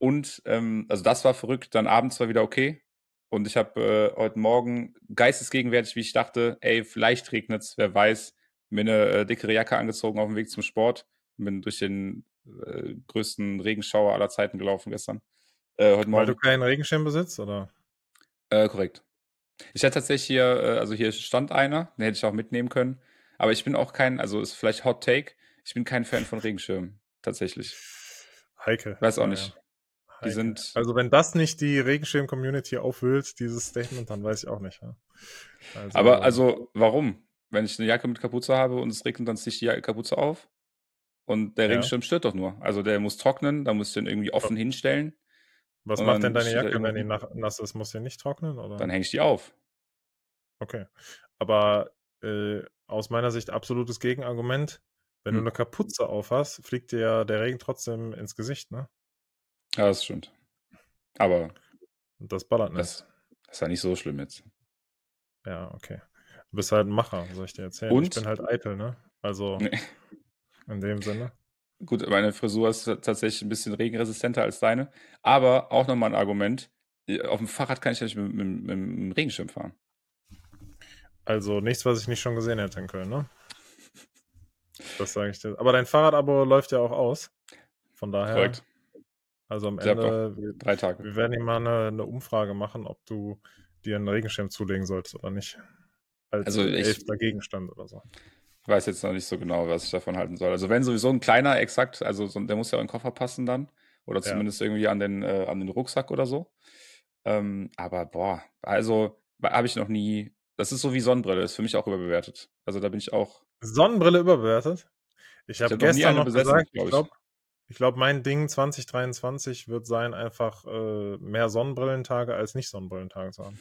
B: Und ähm, also das war verrückt. Dann abends war wieder okay. Und ich habe äh, heute Morgen geistesgegenwärtig, wie ich dachte, ey, vielleicht regnet's, wer weiß, mir eine äh, dickere Jacke angezogen auf dem Weg zum Sport. Bin durch den äh, größten Regenschauer aller Zeiten gelaufen gestern. Äh,
A: heute Weil du keinen Regenschirm besitzt, oder?
B: Äh, korrekt. Ich hätte tatsächlich hier, äh, also hier stand einer, den hätte ich auch mitnehmen können. Aber ich bin auch kein, also ist vielleicht Hot Take, ich bin kein Fan von Regenschirmen, tatsächlich.
A: Heike.
B: Weiß auch ja, nicht. Ja.
A: Die sind. Also wenn das nicht die Regenschirm-Community aufwühlt, dieses Statement, dann weiß ich auch nicht. Ja.
B: Also, Aber also warum? Wenn ich eine Jacke mit Kapuze habe und es regnet, dann ziehe ich die Kapuze auf. Und der Regenschirm stört doch nur. Also der muss trocknen, da muss ich den irgendwie offen hinstellen.
A: Was macht denn deine Jacke, wenn die nass ist? Muss die nicht trocknen? Oder?
B: Dann hänge ich die auf.
A: Okay. Aber äh, aus meiner Sicht absolutes Gegenargument. Wenn hm. du eine Kapuze auf hast, fliegt dir ja der Regen trotzdem ins Gesicht, ne?
B: Ja, das stimmt. Aber.
A: Das ballert nicht.
B: Das, das ist ja nicht so schlimm jetzt.
A: Ja, okay. Du bist halt ein Macher, soll ich dir erzählen. Und? Ich bin halt eitel, ne? Also nee. in dem Sinne.
B: Gut, meine Frisur ist tatsächlich ein bisschen regenresistenter als deine. Aber auch nochmal ein Argument. Auf dem Fahrrad kann ich ja nicht mit, mit, mit, mit dem Regenschirm fahren.
A: Also nichts, was ich nicht schon gesehen hätte in Köln, ne? Das sage ich dir. Aber dein Fahrradabo läuft ja auch aus. Von daher. Korrekt. Also am Ende.
B: Wir, drei Tage.
A: Wir werden ihm mal eine, eine, Umfrage machen, ob du dir einen Regenschirm zulegen solltest oder nicht. Als also elfter Gegenstand oder so.
B: Ich weiß jetzt noch nicht so genau, was ich davon halten soll. Also wenn sowieso ein kleiner exakt, also so, der muss ja auch in den Koffer passen dann. Oder zumindest ja. irgendwie an den, äh, an den Rucksack oder so. Ähm, aber boah, also habe ich noch nie. Das ist so wie Sonnenbrille, ist für mich auch überbewertet. Also da bin ich auch.
A: Sonnenbrille überbewertet? Ich habe hab gestern noch besessen, gesagt, ich glaube, ich glaub, mein Ding 2023 wird sein, einfach äh, mehr Sonnenbrillentage als nicht Sonnenbrillentage zu haben.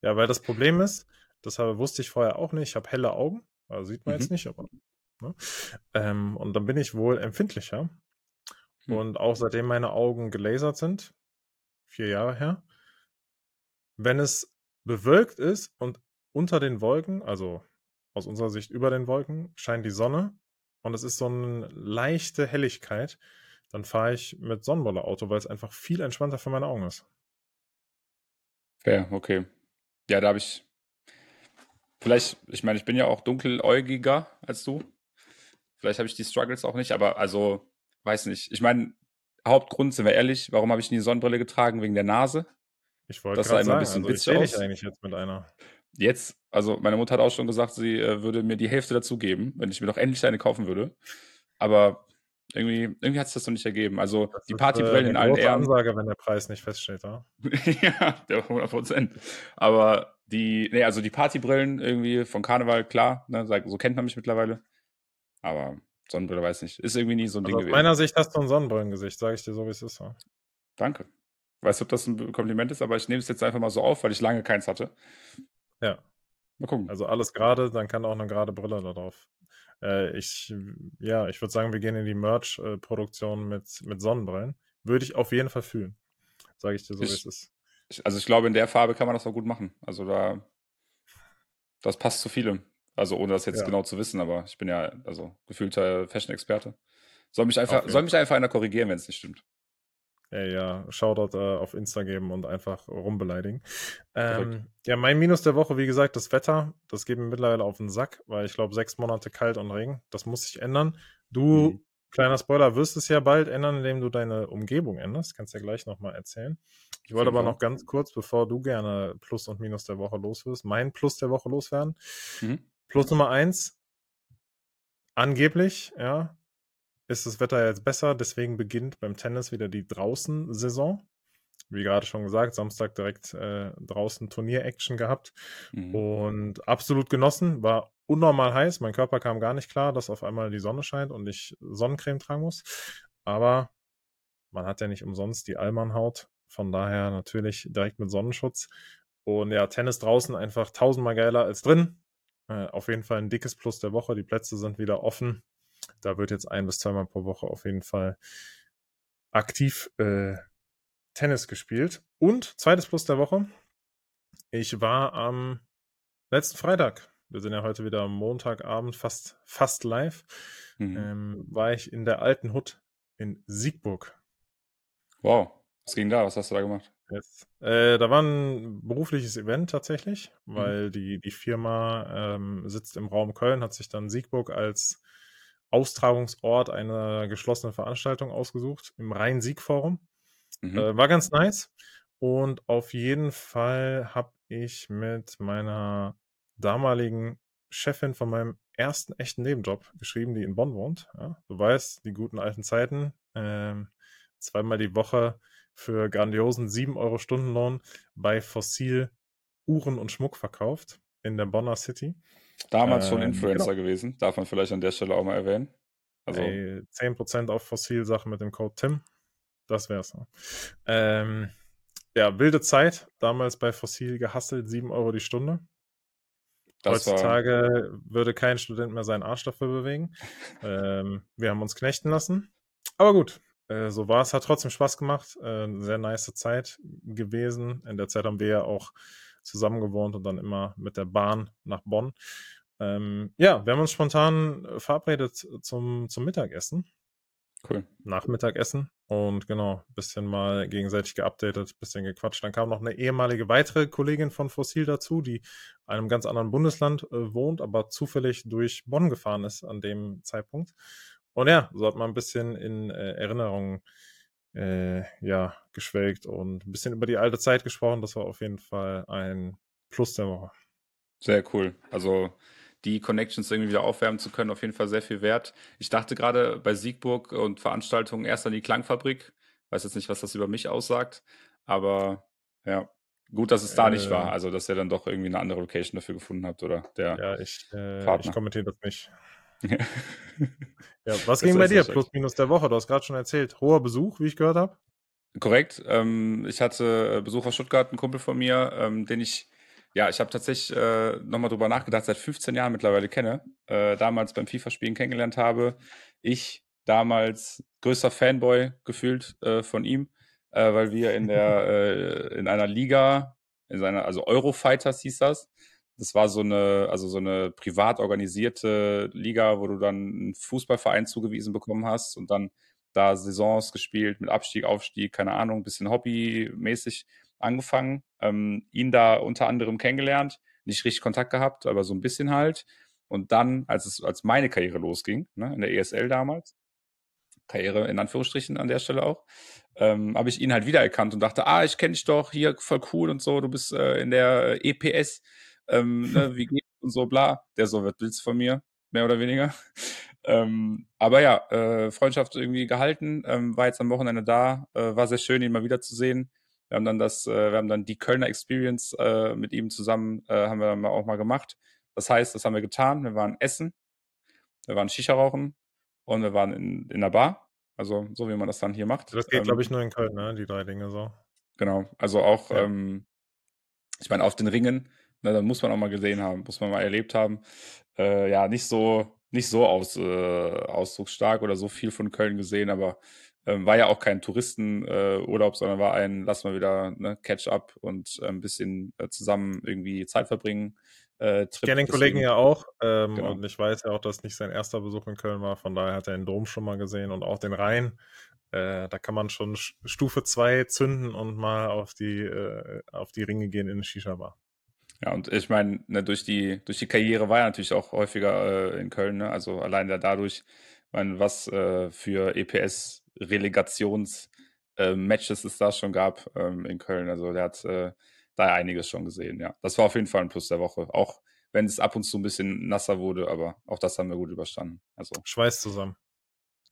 A: Ja, weil das Problem ist, das wusste ich vorher auch nicht. Ich habe helle Augen, also sieht man mhm. jetzt nicht, aber. Ne? Ähm, und dann bin ich wohl empfindlicher. Mhm. Und auch seitdem meine Augen gelasert sind, vier Jahre her, wenn es bewölkt ist und unter den Wolken, also aus unserer Sicht über den Wolken, scheint die Sonne und es ist so eine leichte Helligkeit, dann fahre ich mit Sonnenbrille Auto, weil es einfach viel entspannter für meine Augen ist.
B: Fair, okay. Ja, da habe ich Vielleicht, ich meine, ich bin ja auch dunkeläugiger als du. Vielleicht habe ich die Struggles auch nicht, aber also, weiß nicht. Ich meine, Hauptgrund, sind wir ehrlich, warum habe ich nie Sonnenbrille getragen? Wegen der Nase.
A: Ich wollte gerade sagen, ein bisschen also ich aus. eigentlich jetzt mit einer.
B: Jetzt, also meine Mutter hat auch schon gesagt, sie äh, würde mir die Hälfte dazu geben, wenn ich mir doch endlich eine kaufen würde. Aber irgendwie, irgendwie hat es das noch nicht ergeben. Also das die Partybrillen äh, in allen Ehren.
A: Ansage, wenn der Preis nicht feststeht,
B: ja? ja, der 100 Prozent. Aber die, nee, also die Partybrillen irgendwie von Karneval, klar, ne, so kennt man mich mittlerweile. Aber Sonnenbrille weiß nicht. Ist irgendwie nie so ein also Ding
A: aus gewesen. Aus meiner Sicht hast du ein Sonnenbrillengesicht, sage ich dir so, wie es ist. Ja.
B: Danke. Weiß nicht, ob das ein Kompliment ist, aber ich nehme es jetzt einfach mal so auf, weil ich lange keins hatte.
A: Ja. Mal gucken. Also alles gerade, dann kann auch eine gerade Brille da drauf. Äh, ich, ja, ich würde sagen, wir gehen in die Merch-Produktion mit, mit Sonnenbrillen. Würde ich auf jeden Fall fühlen. Sage ich dir so, wie es ist
B: also ich glaube, in der Farbe kann man das auch gut machen. Also da, das passt zu vielem. Also ohne das jetzt ja. genau zu wissen, aber ich bin ja also gefühlter Fashion-Experte. Soll mich einfach, soll mich einfach einer korrigieren, wenn es nicht stimmt.
A: Ja, ja, Shoutout äh, auf Insta geben und einfach rumbeleidigen. Ähm, ja, mein Minus der Woche, wie gesagt, das Wetter. Das geht mir mittlerweile auf den Sack, weil ich glaube, sechs Monate kalt und Regen. Das muss sich ändern. Du mhm. Kleiner Spoiler, wirst es ja bald ändern, indem du deine Umgebung änderst. Kannst ja gleich nochmal erzählen. Ich wollte aber noch ganz kurz, bevor du gerne Plus und Minus der Woche los wirst, mein Plus der Woche loswerden. Mhm. Plus Nummer eins. Angeblich, ja, ist das Wetter jetzt besser, deswegen beginnt beim Tennis wieder die Draußen-Saison. Wie gerade schon gesagt, Samstag direkt äh, draußen Turnier-Action gehabt mhm. und absolut genossen. War unnormal heiß. Mein Körper kam gar nicht klar, dass auf einmal die Sonne scheint und ich Sonnencreme tragen muss. Aber man hat ja nicht umsonst die Allmann-Haut. Von daher natürlich direkt mit Sonnenschutz. Und ja, Tennis draußen einfach tausendmal geiler als drin. Äh, auf jeden Fall ein dickes Plus der Woche. Die Plätze sind wieder offen. Da wird jetzt ein bis zweimal pro Woche auf jeden Fall aktiv äh, Tennis gespielt. Und zweites Plus der Woche. Ich war am letzten Freitag wir sind ja heute wieder am Montagabend fast, fast live, mhm. ähm, war ich in der alten Hut in Siegburg.
B: Wow, was ging da? Was hast du da gemacht?
A: Yes. Äh, da war ein berufliches Event tatsächlich, weil mhm. die, die Firma ähm, sitzt im Raum Köln, hat sich dann Siegburg als Austragungsort einer geschlossenen Veranstaltung ausgesucht im Rhein-Sieg-Forum.
B: Mhm.
A: Äh, war ganz nice. Und auf jeden Fall habe ich mit meiner damaligen Chefin von meinem ersten echten Nebenjob geschrieben, die in Bonn wohnt. Ja, du weißt, die guten alten Zeiten. Ähm, zweimal die Woche für grandiosen 7 Euro Stundenlohn bei Fossil Uhren und Schmuck verkauft in der Bonner City.
B: Damals schon ähm, Influencer genau. gewesen, darf man vielleicht an der Stelle auch mal erwähnen.
A: Also Ey, 10% auf Fossil-Sachen mit dem Code TIM. Das wär's. Ähm, ja, wilde Zeit. Damals bei Fossil gehasselt, 7 Euro die Stunde. Das Heutzutage war... würde kein Student mehr seinen Arsch dafür bewegen. ähm, wir haben uns knechten lassen. Aber gut, äh, so war es. Hat trotzdem Spaß gemacht. Äh, sehr nice Zeit gewesen. In der Zeit haben wir ja auch zusammen gewohnt und dann immer mit der Bahn nach Bonn. Ähm, ja, wir haben uns spontan verabredet zum, zum Mittagessen.
B: Cool.
A: Nachmittagessen und genau, bisschen mal gegenseitig geupdatet, bisschen gequatscht. Dann kam noch eine ehemalige weitere Kollegin von Fossil dazu, die in einem ganz anderen Bundesland äh, wohnt, aber zufällig durch Bonn gefahren ist an dem Zeitpunkt. Und ja, so hat man ein bisschen in äh, Erinnerungen äh, ja, geschwelgt und ein bisschen über die alte Zeit gesprochen. Das war auf jeden Fall ein Plus der Woche.
B: Sehr cool. Also die Connections irgendwie wieder aufwärmen zu können, auf jeden Fall sehr viel wert. Ich dachte gerade bei Siegburg und Veranstaltungen erst an die Klangfabrik. Weiß jetzt nicht, was das über mich aussagt, aber ja, gut, dass es da äh, nicht war. Äh. Also, dass ihr dann doch irgendwie eine andere Location dafür gefunden habt, oder? Der
A: ja, ich, äh, ich kommentiere das nicht. ja, was das ging bei dir? Plus minus der Woche. Du hast gerade schon erzählt. Hoher Besuch, wie ich gehört habe.
B: Korrekt. Ähm, ich hatte äh, Besuch aus Stuttgart, einen Kumpel von mir, ähm, den ich ja, ich habe tatsächlich äh, nochmal drüber nachgedacht, seit 15 Jahren mittlerweile kenne, äh, damals beim FIFA-Spielen kennengelernt habe. Ich damals größter Fanboy gefühlt äh, von ihm, äh, weil wir in der äh, in einer Liga, in seiner, also Eurofighters hieß das. Das war so eine, also so eine privat organisierte Liga, wo du dann einen Fußballverein zugewiesen bekommen hast und dann da Saisons gespielt mit Abstieg, Aufstieg, keine Ahnung, bisschen hobbymäßig angefangen, ähm, ihn da unter anderem kennengelernt, nicht richtig Kontakt gehabt, aber so ein bisschen halt. Und dann, als es, als meine Karriere losging, ne, in der ESL damals, Karriere in Anführungsstrichen an der Stelle auch, ähm, habe ich ihn halt wiedererkannt und dachte, ah, ich kenne dich doch, hier voll cool und so, du bist äh, in der EPS, ähm, ne, wie geht's und so, bla. Der so wird willst von mir, mehr oder weniger. ähm, aber ja, äh, Freundschaft irgendwie gehalten, ähm, war jetzt am Wochenende da, äh, war sehr schön, ihn mal wiederzusehen. Wir haben dann das, äh, wir haben dann die Kölner Experience äh, mit ihm zusammen, äh, haben wir dann auch mal gemacht. Das heißt, das haben wir getan. Wir waren essen, wir waren Shisha rauchen und wir waren in, in der Bar. Also so wie man das dann hier macht.
A: Das geht, ähm, glaube ich, nur in Köln, ne? Die drei Dinge so.
B: Genau. Also auch, ja. ähm, ich meine, auf den Ringen, ne, da muss man auch mal gesehen haben, muss man mal erlebt haben. Äh, ja, nicht so, nicht so aus, äh, ausdrucksstark oder so viel von Köln gesehen, aber ähm, war ja auch kein Touristenurlaub, äh, sondern war ein, lass mal wieder ne, Catch-up und äh, ein bisschen äh, zusammen irgendwie Zeit verbringen.
A: Äh, ich kenne den Kollegen ja auch ähm, genau. und ich weiß ja auch, dass nicht sein erster Besuch in Köln war. Von daher hat er den Dom schon mal gesehen und auch den Rhein. Äh, da kann man schon Stufe 2 zünden und mal auf die, äh, auf die Ringe gehen in eine Shisha-Bar.
B: Ja, und ich meine, ne, durch, die, durch die Karriere war er natürlich auch häufiger äh, in Köln. Ne? Also allein dadurch, meine, was äh, für EPS Relegationsmatches äh, es da schon gab ähm, in Köln. Also der hat äh, da einiges schon gesehen, ja. Das war auf jeden Fall ein Plus der Woche. Auch wenn es ab und zu ein bisschen nasser wurde, aber auch das haben wir gut überstanden. Also,
A: Schweiß zusammen.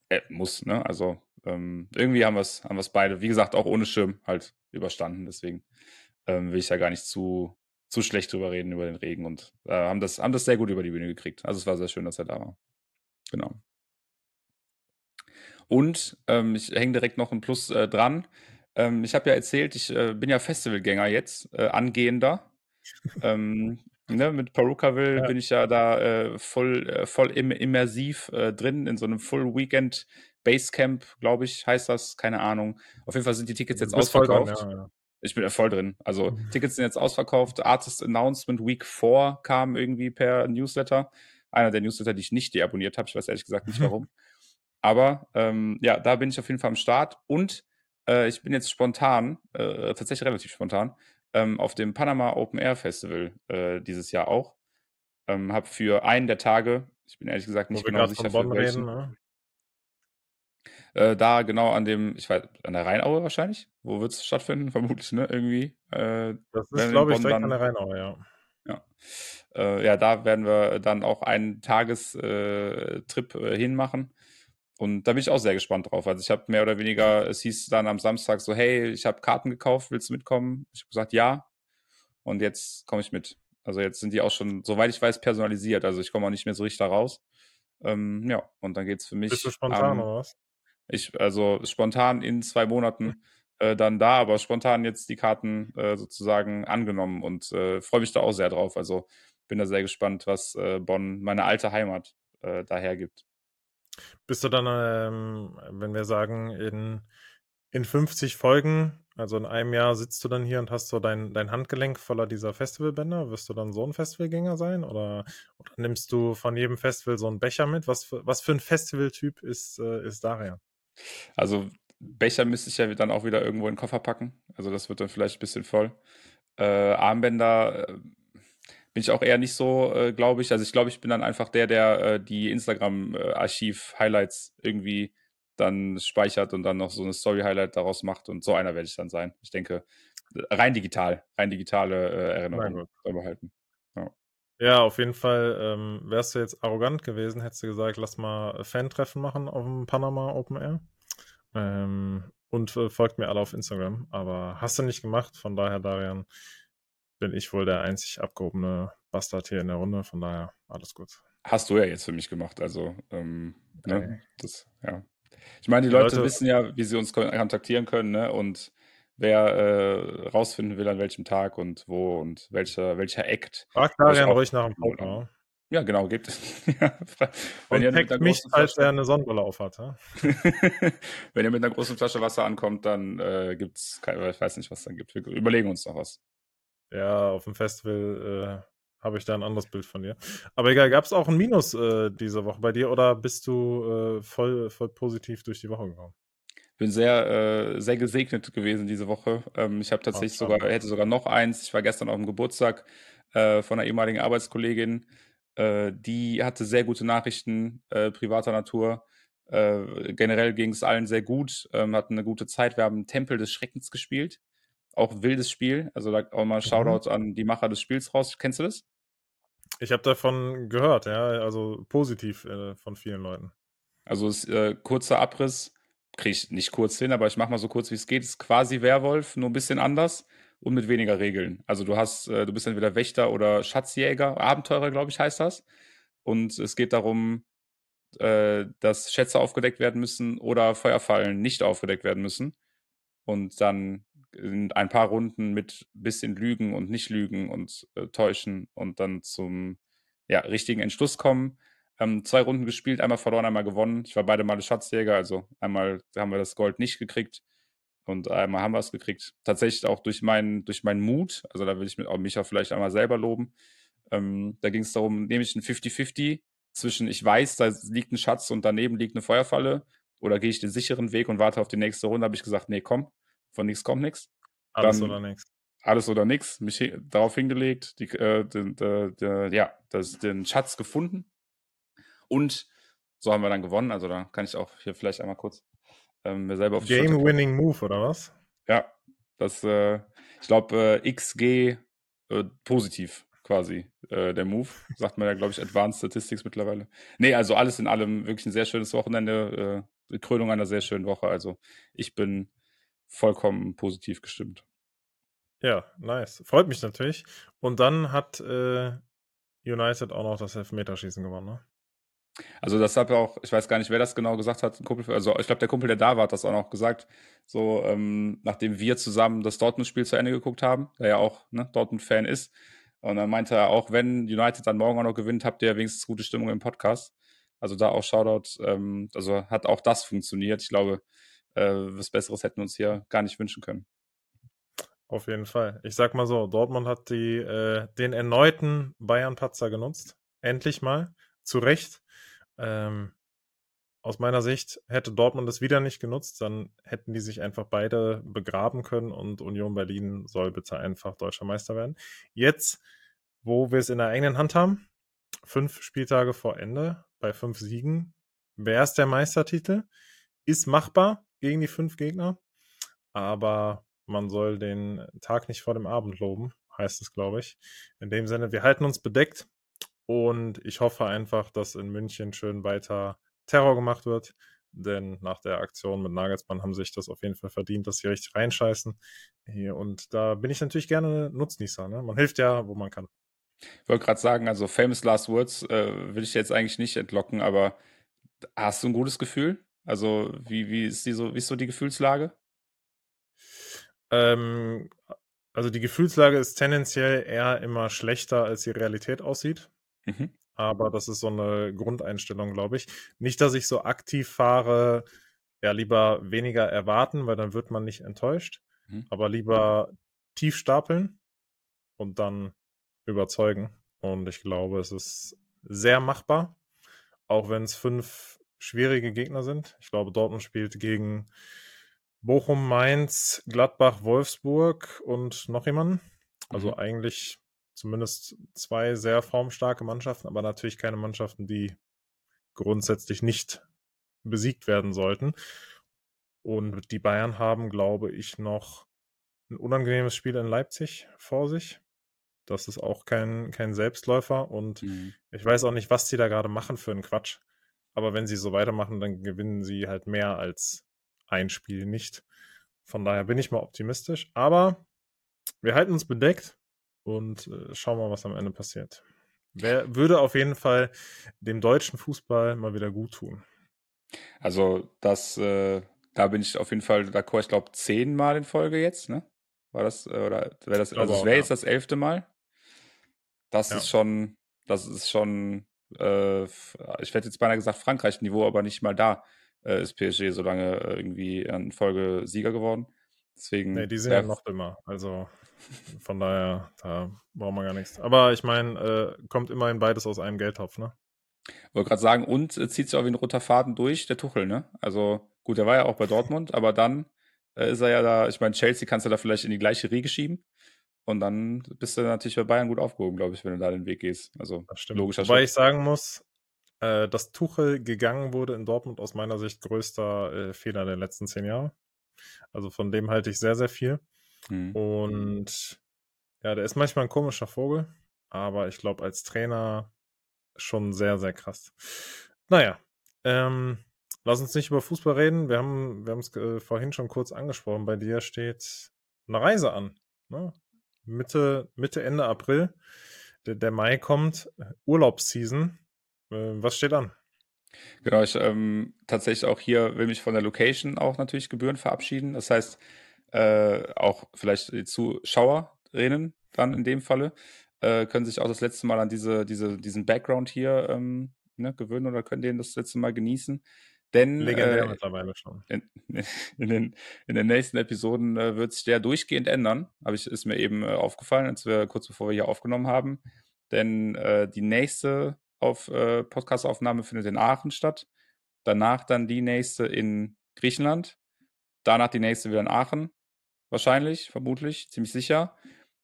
B: Äh, muss, ne? Also ähm, irgendwie haben wir es haben beide, wie gesagt, auch ohne Schirm halt überstanden. Deswegen ähm, will ich ja gar nicht zu, zu schlecht drüber reden, über den Regen und äh, haben, das, haben das sehr gut über die Bühne gekriegt. Also es war sehr schön, dass er da war. Genau. Und ähm, ich hänge direkt noch ein Plus äh, dran. Ähm, ich habe ja erzählt, ich äh, bin ja Festivalgänger jetzt, äh, angehender. ähm, ne, mit Perukaville ja. bin ich ja da äh, voll, äh, voll im, immersiv drin, in so einem Full Weekend Basecamp, glaube ich, heißt das, keine Ahnung. Auf jeden Fall sind die Tickets jetzt ausverkauft. Drin, ja, ja. Ich bin ja voll drin. Also mhm. Tickets sind jetzt ausverkauft. Artist Announcement Week 4 kam irgendwie per Newsletter. Einer der Newsletter, die ich nicht deabonniert habe. Ich weiß ehrlich gesagt nicht warum. Aber ähm, ja, da bin ich auf jeden Fall am Start und äh, ich bin jetzt spontan, äh, tatsächlich relativ spontan, ähm, auf dem Panama Open Air Festival äh, dieses Jahr auch. Ähm, habe für einen der Tage, Ich bin ehrlich gesagt nicht
A: Wo
B: genau sicher,
A: von
B: für
A: Bonn
B: welchen.
A: reden, ne?
B: Äh, da genau an dem, ich weiß, an der Rheinaue wahrscheinlich. Wo wird es stattfinden? Vermutlich, ne? Irgendwie. Äh,
A: Das ist, glaube ich, direkt an
B: dann,
A: der Rheinaue, ja.
B: ja. Äh, ja, da werden wir dann auch einen Tagestrip äh, hinmachen. Und da bin ich auch sehr gespannt drauf. Also ich habe mehr oder weniger, es hieß dann am Samstag so, hey, ich habe Karten gekauft, willst du mitkommen? Ich habe gesagt, ja. Und jetzt komme ich mit. Also jetzt sind die auch schon, soweit ich weiß, personalisiert. Also ich komme auch nicht mehr so richtig da raus. Ähm, ja, und dann geht's für mich.
A: Bist du spontan
B: am-
A: oder was?
B: Ich, also spontan in zwei Monaten äh, dann da, aber spontan jetzt die Karten äh, sozusagen angenommen und äh, freue mich da auch sehr drauf. Also bin da sehr gespannt, was äh, Bonn, meine alte Heimat, äh, daher gibt.
A: Bist du dann, ähm, wenn wir sagen, in, in 50 Folgen, also in einem Jahr sitzt du dann hier und hast so dein, dein Handgelenk voller dieser Festivalbänder? Wirst du dann so ein Festivalgänger sein? Oder, oder nimmst du von jedem Festival so einen Becher mit? Was für, was für ein Festivaltyp ist, äh, ist Darian?
B: Also Becher müsste ich ja dann auch wieder irgendwo in den Koffer packen. Also das wird dann vielleicht ein bisschen voll. Äh, Armbänder äh, bin ich auch eher nicht so, äh, glaube ich. Also ich glaube, ich bin dann einfach der, der äh, die Instagram-Archiv-Highlights irgendwie dann speichert und dann noch so eine Story-Highlight daraus macht. Und so einer werde ich dann sein. Ich denke, rein digital, rein digitale äh, Erinnerungen
A: gut. Ja, auf jeden Fall ähm, wärst du jetzt arrogant gewesen, hättest du gesagt, lass mal Fan-Treffen machen auf dem Panama Open Air. Ähm, und äh, folgt mir alle auf Instagram. Aber hast du nicht gemacht, von daher, Darian, bin ich wohl der einzig abgehobene Bastard hier in der Runde. Von daher, alles gut.
B: Hast du ja jetzt für mich gemacht. Also, ähm, ne?
A: Okay.
B: Das, ja. Ich meine, die
A: Die
B: Leute,
A: Leute-
B: wissen ja, wie sie uns kon- kontaktieren können, ne? Und wer äh, rausfinden will, an welchem Tag und wo und welcher, welcher Act.
A: Frag
B: Wo ich
A: Darian ruhig nach dem Poker.
B: Ja, genau, gibt es. ja, wenn,
A: Und
B: ihr mit
A: taggt
B: einer
A: mich,
B: großen
A: falls er
B: Flasche,
A: eine Sonnenbrille aufhat. Ja?
B: wenn ihr mit einer großen Flasche Wasser ankommt, dann äh, gibt es, ich weiß nicht, was es dann gibt. Wir überlegen uns noch was.
A: Ja, auf dem Festival äh, habe ich da ein anderes Bild von dir. Aber egal, gab es auch ein Minus äh, diese Woche bei dir oder bist du äh, voll, voll positiv durch die Woche gekommen?
B: Bin sehr, äh, sehr gesegnet gewesen diese Woche. Ähm, ich habe tatsächlich
A: schade.
B: sogar, hätte sogar noch eins. Ich war gestern auf dem Geburtstag äh, von einer ehemaligen Arbeitskollegin. Äh, die hatte sehr gute Nachrichten äh, privater Natur. Äh, generell ging es allen sehr gut, ähm, hatten eine gute Zeit. Wir haben Tempel des Schreckens gespielt. Auch wildes Spiel. Also da auch mal Shoutout an die Macher des Spiels raus. Kennst du das?
A: Ich habe davon gehört, ja, also positiv äh, von vielen Leuten.
B: Also ist kurzer Abriss, kriege ich nicht kurz hin, aber ich mache mal so kurz wie es geht. Ist quasi Werwolf, nur ein bisschen anders und mit weniger Regeln. Also du hast, äh, du bist entweder Wächter oder Schatzjäger, Abenteurer, glaube ich, heißt das. Und es geht darum, äh, dass Schätze aufgedeckt werden müssen oder Feuerfallen nicht aufgedeckt werden müssen. Und dann in ein paar Runden mit bisschen Lügen und nicht Lügen und äh, täuschen und dann zum ja, richtigen Entschluss kommen. Ähm, zwei Runden gespielt, einmal verloren, einmal gewonnen. Ich war beide Male Schatzjäger, also einmal haben wir das Gold nicht gekriegt und einmal haben wir es gekriegt. Tatsächlich auch durch meinen, durch meinen Mut, also da will ich mich auch, vielleicht einmal selber loben. Ähm, da ging es darum, nehme ich ein 50-50 zwischen ich weiß, da liegt ein Schatz und daneben liegt eine Feuerfalle oder gehe ich den sicheren Weg und warte auf die nächste Runde, habe ich gesagt, nee, komm, von nichts kommt nichts.
A: Alles oder nichts.
B: Alles oder nichts, mich darauf hingelegt, die, äh, den, den, den, ja, das, den Schatz gefunden und so haben wir dann gewonnen. Also da kann ich auch hier vielleicht einmal kurz ähm, mir selber auf die klopfen.
A: Game-winning Move, oder was?
B: Ja, das, äh, ich glaube, äh, XG äh, positiv quasi äh, der Move. Sagt man ja, glaube ich, Advanced Statistics mittlerweile. Nee, also alles in allem wirklich ein sehr schönes Wochenende, äh, die Krönung einer sehr schönen Woche. Also ich bin vollkommen positiv gestimmt.
A: Ja, nice. Freut mich natürlich. Und dann hat äh, United auch noch das Elfmeterschießen gewonnen, ne?
B: Also das habe auch, ich weiß gar nicht, wer das genau gesagt hat, Kumpel, also ich glaube, der Kumpel, der da war, hat das auch noch gesagt, so ähm, nachdem wir zusammen das Dortmund-Spiel zu Ende geguckt haben, der ja auch ne, Dortmund-Fan ist. Und dann meinte er auch, wenn United dann morgen auch noch gewinnt, habt ihr wenigstens gute Stimmung im Podcast. Also da auch Shoutout, ähm, also hat auch das funktioniert. Ich glaube, äh, was Besseres hätten wir uns hier gar nicht wünschen können.
A: Auf jeden Fall. Ich sag mal so, Dortmund hat die, äh, den erneuten Bayern-Patzer genutzt. Endlich mal. Zu Recht. Ähm, aus meiner Sicht hätte Dortmund es wieder nicht genutzt, dann hätten die sich einfach beide begraben können und Union Berlin soll bitte einfach deutscher Meister werden. Jetzt, wo wir es in der eigenen Hand haben, fünf Spieltage vor Ende, bei fünf Siegen, wäre es der Meistertitel. Ist machbar gegen die fünf Gegner, aber man soll den Tag nicht vor dem Abend loben, heißt es, glaube ich. In dem Sinne, wir halten uns bedeckt und ich hoffe einfach, dass in München schön weiter Terror gemacht wird. Denn nach der Aktion mit Nagelsmann haben sich das auf jeden Fall verdient, dass sie richtig reinscheißen. Und da bin ich natürlich gerne Nutznießer. Ne? Man hilft ja, wo man kann.
B: Ich wollte gerade sagen, also Famous Last Words äh, will ich jetzt eigentlich nicht entlocken, aber hast du ein gutes Gefühl? Also, wie, wie, ist, die so, wie ist so die Gefühlslage?
A: Ähm, also, die Gefühlslage ist tendenziell eher immer schlechter, als die Realität aussieht. Mhm. Aber das ist so eine Grundeinstellung, glaube ich. Nicht, dass ich so aktiv fahre, ja, lieber weniger erwarten, weil dann wird man nicht enttäuscht. Mhm. Aber lieber tief stapeln und dann überzeugen. Und ich glaube, es ist sehr machbar, auch wenn es fünf schwierige Gegner sind. Ich glaube, Dortmund spielt gegen Bochum, Mainz, Gladbach, Wolfsburg und noch jemanden. Also mhm. eigentlich zumindest zwei sehr formstarke Mannschaften, aber natürlich keine Mannschaften, die grundsätzlich nicht besiegt werden sollten. Und die Bayern haben, glaube ich, noch ein unangenehmes Spiel in Leipzig vor sich. Das ist auch kein, kein Selbstläufer und mhm. ich weiß auch nicht, was sie da gerade machen für einen Quatsch. Aber wenn sie so weitermachen, dann gewinnen sie halt mehr als ein Spiel nicht. Von daher bin ich mal optimistisch. Aber wir halten uns bedeckt und äh, schauen mal, was am Ende passiert. Wer würde auf jeden Fall dem deutschen Fußball mal wieder gut tun.
B: Also, das, äh, da bin ich auf jeden Fall d'accord. Ich glaube, zehnmal in Folge jetzt, ne? War das, äh, oder wäre das, also es wäre jetzt das elfte Mal. Das ja. ist schon, das ist schon, äh, ich hätte jetzt beinahe gesagt Frankreich-Niveau, aber nicht mal da äh, ist PSG so lange irgendwie in Folge Sieger geworden. Deswegen.
A: Nee, die sind ja noch immer. Also von daher, da brauchen wir gar nichts. Aber ich meine, äh, kommt immerhin beides aus einem Geldtopf, ne?
B: Wollte gerade sagen, und äh, zieht sich auch wie ein roter Faden durch, der Tuchel, ne? Also gut, der war ja auch bei Dortmund, aber dann äh, ist er ja da, ich meine, Chelsea kannst du da vielleicht in die gleiche Riege schieben. Und dann bist du natürlich bei Bayern gut aufgehoben, glaube ich, wenn du da den Weg gehst. Also
A: logischer Wobei Schritt. ich sagen muss, äh, dass Tuchel gegangen wurde in Dortmund aus meiner Sicht größter äh, Fehler der letzten zehn Jahre. Also von dem halte ich sehr, sehr viel. Mhm. Und ja, der ist manchmal ein komischer Vogel, aber ich glaube, als Trainer schon sehr, sehr krass. Naja, ähm, lass uns nicht über Fußball reden. Wir haben wir es äh, vorhin schon kurz angesprochen. Bei dir steht eine Reise an. Ne? Mitte, Mitte, Ende April. Der, der Mai kommt. Urlaubsseason. Äh, was steht an?
B: Genau, ich ähm, tatsächlich auch hier will mich von der Location auch natürlich Gebühren verabschieden. Das heißt, äh, auch vielleicht die Zuschauerinnen dann in dem Falle äh, können sich auch das letzte Mal an diese, diese, diesen Background hier ähm, ne, gewöhnen oder können den das letzte Mal genießen. Denn
A: Legendär äh, mittlerweile schon.
B: In, in, den, in den nächsten Episoden äh, wird sich der durchgehend ändern. Aber ich, ist mir eben äh, aufgefallen, als wir kurz bevor wir hier aufgenommen haben. Denn äh, die nächste auf äh, Podcastaufnahme findet in Aachen statt. Danach dann die nächste in Griechenland. Danach die nächste wieder in Aachen. Wahrscheinlich, vermutlich, ziemlich sicher.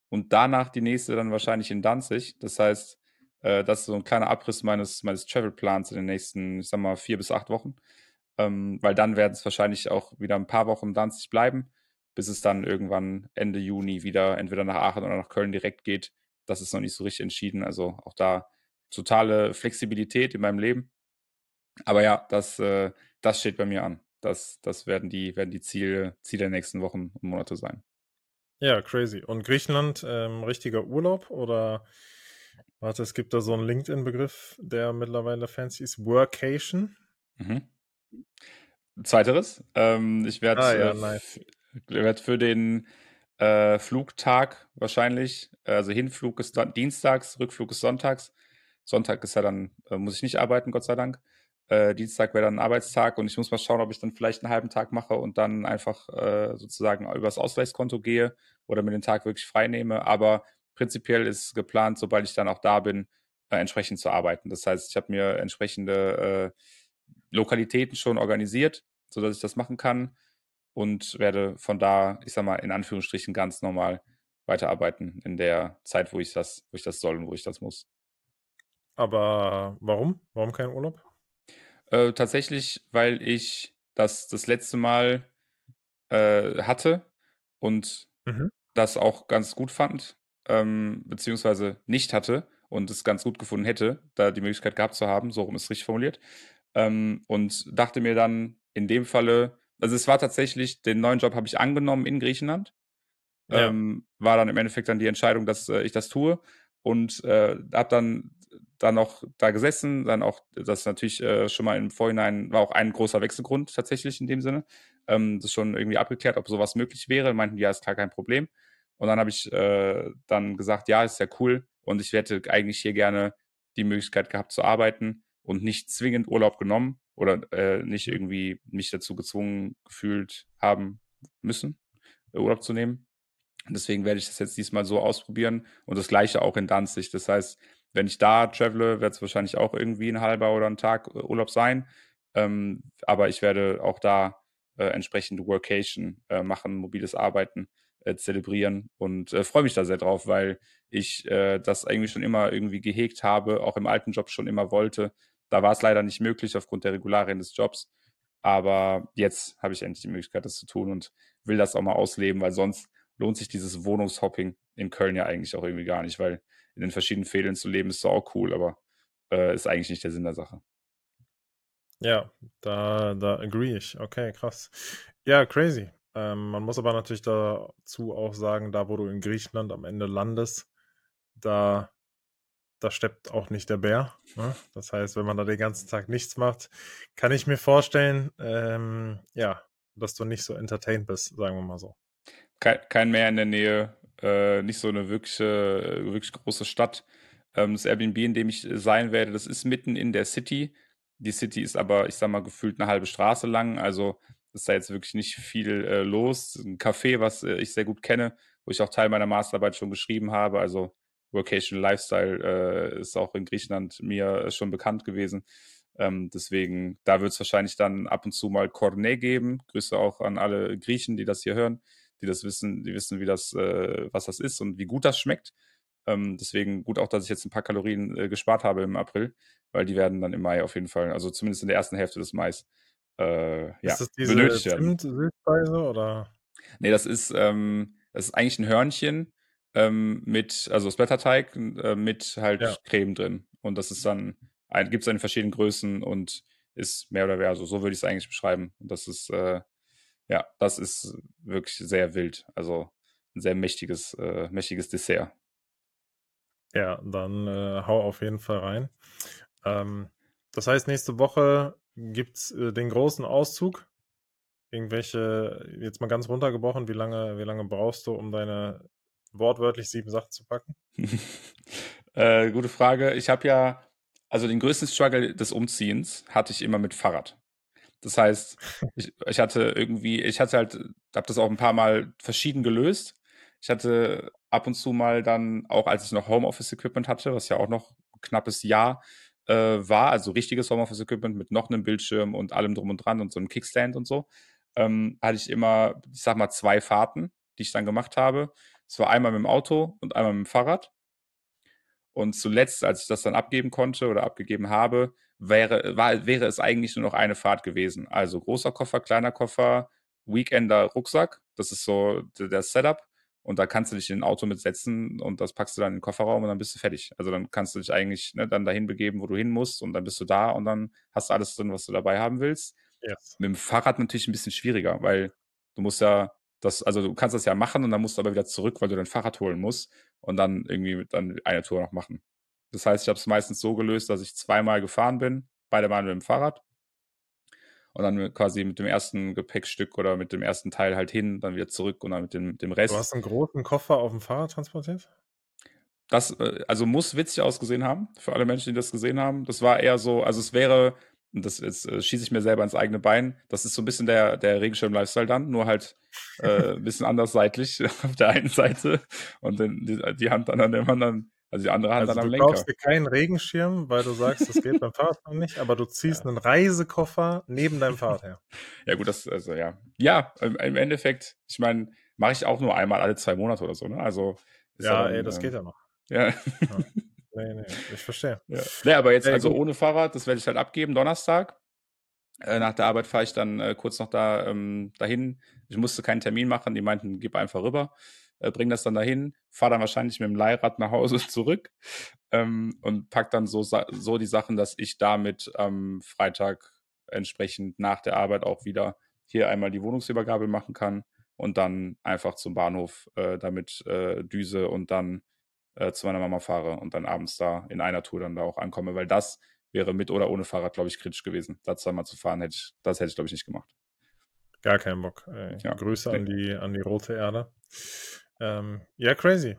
B: Und danach die nächste dann wahrscheinlich in Danzig. Das heißt, äh, das ist so ein kleiner Abriss meines, meines Travel-Plans in den nächsten, ich sag mal, vier bis acht Wochen. Ähm, weil dann werden es wahrscheinlich auch wieder ein paar Wochen in Danzig bleiben, bis es dann irgendwann Ende Juni wieder entweder nach Aachen oder nach Köln direkt geht. Das ist noch nicht so richtig entschieden. Also auch da totale Flexibilität in meinem Leben. Aber ja, das, äh, das steht bei mir an. Das, das werden die, werden die Ziele, Ziele der nächsten Wochen und Monate sein.
A: Ja, crazy. Und Griechenland, ähm, richtiger Urlaub oder warte, es gibt da so einen LinkedIn-Begriff, der mittlerweile fancy ist, Workation. Mhm.
B: Zweiteres. Ähm, ich werde ah, ja, äh, nice. werd für den äh, Flugtag wahrscheinlich, also Hinflug ist dienstags, Rückflug ist sonntags, Sonntag ist ja dann, äh, muss ich nicht arbeiten, Gott sei Dank. Äh, Dienstag wäre dann ein Arbeitstag und ich muss mal schauen, ob ich dann vielleicht einen halben Tag mache und dann einfach äh, sozusagen übers Ausgleichskonto gehe oder mir den Tag wirklich frei nehme. Aber prinzipiell ist geplant, sobald ich dann auch da bin, äh, entsprechend zu arbeiten. Das heißt, ich habe mir entsprechende äh, Lokalitäten schon organisiert, sodass ich das machen kann und werde von da, ich sag mal, in Anführungsstrichen ganz normal weiterarbeiten in der Zeit, wo ich das, wo ich das soll und wo ich das muss.
A: Aber warum? Warum kein Urlaub?
B: Äh, tatsächlich, weil ich das das letzte Mal äh, hatte und
A: Mhm.
B: das auch ganz gut fand, ähm, beziehungsweise nicht hatte und es ganz gut gefunden hätte, da die Möglichkeit gehabt zu haben, so rum ist richtig formuliert. Ähm, und dachte mir dann in dem Falle, also es war tatsächlich, den neuen Job habe ich angenommen in Griechenland.
A: Ja.
B: Ähm, war dann im Endeffekt dann die Entscheidung, dass äh, ich das tue und äh, habe dann dann noch da gesessen, dann auch das natürlich äh, schon mal im Vorhinein war auch ein großer Wechselgrund tatsächlich in dem Sinne. Ähm, das schon irgendwie abgeklärt, ob sowas möglich wäre. Meinten, ja, ist klar kein Problem. Und dann habe ich äh, dann gesagt, ja, ist ja cool und ich hätte eigentlich hier gerne die Möglichkeit gehabt zu arbeiten und nicht zwingend Urlaub genommen oder äh, nicht irgendwie mich dazu gezwungen gefühlt haben müssen, Urlaub zu nehmen. Deswegen werde ich das jetzt diesmal so ausprobieren und das gleiche auch in Danzig. Das heißt, wenn ich da travele, wird es wahrscheinlich auch irgendwie ein halber oder ein Tag äh, Urlaub sein. Ähm, aber ich werde auch da äh, entsprechend Workation äh, machen, mobiles Arbeiten äh, zelebrieren und äh, freue mich da sehr drauf, weil ich äh, das eigentlich schon immer irgendwie gehegt habe, auch im alten Job schon immer wollte. Da war es leider nicht möglich aufgrund der Regularien des Jobs. Aber jetzt habe ich endlich die Möglichkeit, das zu tun und will das auch mal ausleben, weil sonst lohnt sich dieses Wohnungshopping in Köln ja eigentlich auch irgendwie gar nicht, weil in den verschiedenen Fädeln zu leben ist so auch cool, aber äh, ist eigentlich nicht der Sinn der Sache.
A: Ja, da, da agree ich. Okay, krass. Ja, crazy. Ähm, man muss aber natürlich dazu auch sagen, da wo du in Griechenland am Ende landest, da, da steppt auch nicht der Bär. Ne? Das heißt, wenn man da den ganzen Tag nichts macht, kann ich mir vorstellen, ähm, ja, dass du nicht so entertained bist, sagen wir mal so.
B: Kein, kein Meer in der Nähe, äh, nicht so eine wirkliche, wirklich große Stadt. Ähm, das Airbnb, in dem ich sein werde, das ist mitten in der City. Die City ist aber, ich sag mal, gefühlt eine halbe Straße lang. Also ist da jetzt wirklich nicht viel äh, los. Ein Café, was äh, ich sehr gut kenne, wo ich auch Teil meiner Masterarbeit schon geschrieben habe. Also Vocation Lifestyle äh, ist auch in Griechenland mir schon bekannt gewesen. Ähm, deswegen, da wird es wahrscheinlich dann ab und zu mal Cornet geben. Grüße auch an alle Griechen, die das hier hören, die das wissen, die wissen, wie das, äh, was das ist und wie gut das schmeckt. Ähm, deswegen gut auch, dass ich jetzt ein paar Kalorien äh, gespart habe im April, weil die werden dann im Mai auf jeden Fall, also zumindest in der ersten Hälfte des Mais, äh, ja,
A: ist das diese
B: benötigt werden.
A: Zimt-Süßspeise oder?
B: Nee, das ist, ähm, das ist eigentlich ein Hörnchen ähm, mit, also das Blätterteig äh, mit halt
A: Ja.
B: Creme drin. Und das ist dann, ein, gibt es in verschiedenen Größen und ist mehr oder weniger, also so würde ich es eigentlich beschreiben. Und das ist, äh, ja, das ist wirklich sehr wild. Also ein sehr mächtiges, äh, mächtiges Dessert.
A: Ja, dann äh, hau auf jeden Fall rein. Ähm, das heißt, nächste Woche gibt's äh, den großen Auszug. Irgendwelche, jetzt mal ganz runtergebrochen, wie lange, wie lange brauchst du, um deine wortwörtlich sieben Sachen zu packen?
B: äh, gute Frage. Ich habe ja, also den größten Struggle des Umziehens hatte ich immer mit Fahrrad. Das heißt, ich, ich hatte irgendwie, ich hatte halt, habe das auch ein paar Mal verschieden gelöst. Ich hatte ab und zu mal dann, auch als ich noch Homeoffice-Equipment hatte, was ja auch noch ein knappes Jahr äh, war, also richtiges Homeoffice-Equipment mit noch einem Bildschirm und allem drum und dran und so einem Kickstand und so, ähm, hatte ich immer, ich sag mal, zwei Fahrten, die ich dann gemacht habe. Es war einmal mit dem Auto und einmal mit dem Fahrrad. Und zuletzt, als ich das dann abgeben konnte oder abgegeben habe, wäre, war, wäre es eigentlich nur noch eine Fahrt gewesen. Also großer Koffer, kleiner Koffer, Weekender, Rucksack. Das ist so der Setup. Und da kannst du dich in ein Auto mitsetzen und das packst du dann in den Kofferraum und dann bist du fertig. Also dann kannst du dich eigentlich ne, dann dahin begeben, wo du hin musst und dann bist du da und dann hast du alles drin, was du dabei haben willst.
A: Yes.
B: Mit dem Fahrrad natürlich ein bisschen schwieriger, weil du musst ja das, also du kannst das ja machen und dann musst du aber wieder zurück, weil du dein Fahrrad holen musst und dann irgendwie dann eine Tour noch machen. Das heißt, ich habe es meistens so gelöst, dass ich zweimal gefahren bin, beide Mal mit dem Fahrrad und dann quasi mit dem ersten Gepäckstück oder mit dem ersten Teil halt hin, dann wieder zurück und dann mit dem, dem Rest.
A: Du hast einen großen Koffer auf dem Fahrrad transportiert?
B: Das, äh, also muss witzig ausgesehen haben, für alle Menschen, die das gesehen haben. Das war eher so, also es wäre, und das jetzt äh, schieße ich mir selber ins eigene Bein, das ist so ein bisschen der, der Regenschirm-Lifestyle dann, nur halt äh, ein bisschen anders seitlich auf der einen Seite und dann die, die Hand dann an dem anderen, also die andere Hand
A: Also
B: dann am
A: du
B: Lenker.
A: kaufst dir keinen Regenschirm, weil du sagst, das geht beim Fahrradfahren nicht, aber du ziehst einen Reisekoffer neben deinem Fahrrad her.
B: Ja, gut, das, also ja. Ja, im, im Endeffekt, ich meine, mache ich auch nur einmal alle zwei Monate oder so, ne? Also,
A: Ja,
B: dann,
A: ey, das
B: ähm,
A: geht ja noch.
B: Ja.
A: Nee, nee, ich verstehe.
B: Ja. Nee, aber jetzt also ohne Fahrrad, das werde ich halt abgeben, Donnerstag. Äh, nach der Arbeit fahre ich dann äh, kurz noch da ähm, dahin. Ich musste keinen Termin machen, die meinten, gib einfach rüber, äh, bring das dann dahin, fahre dann wahrscheinlich mit dem Leihrad nach Hause zurück ähm, und pack dann so, so die Sachen, dass ich damit am Freitag entsprechend nach der Arbeit auch wieder hier einmal die Wohnungsübergabe machen kann und dann einfach zum Bahnhof äh, damit äh, düse und dann äh, zu meiner Mama fahre und dann abends da in einer Tour dann da auch ankomme, weil das wäre mit oder ohne Fahrrad, glaube ich, kritisch gewesen. Da zweimal zu fahren, hätte ich, das hätte ich, glaube ich, nicht gemacht.
A: Gar keinen Bock. Ey.
B: Ja.
A: Grüße an die, an die rote Erde. Ähm, ja, crazy.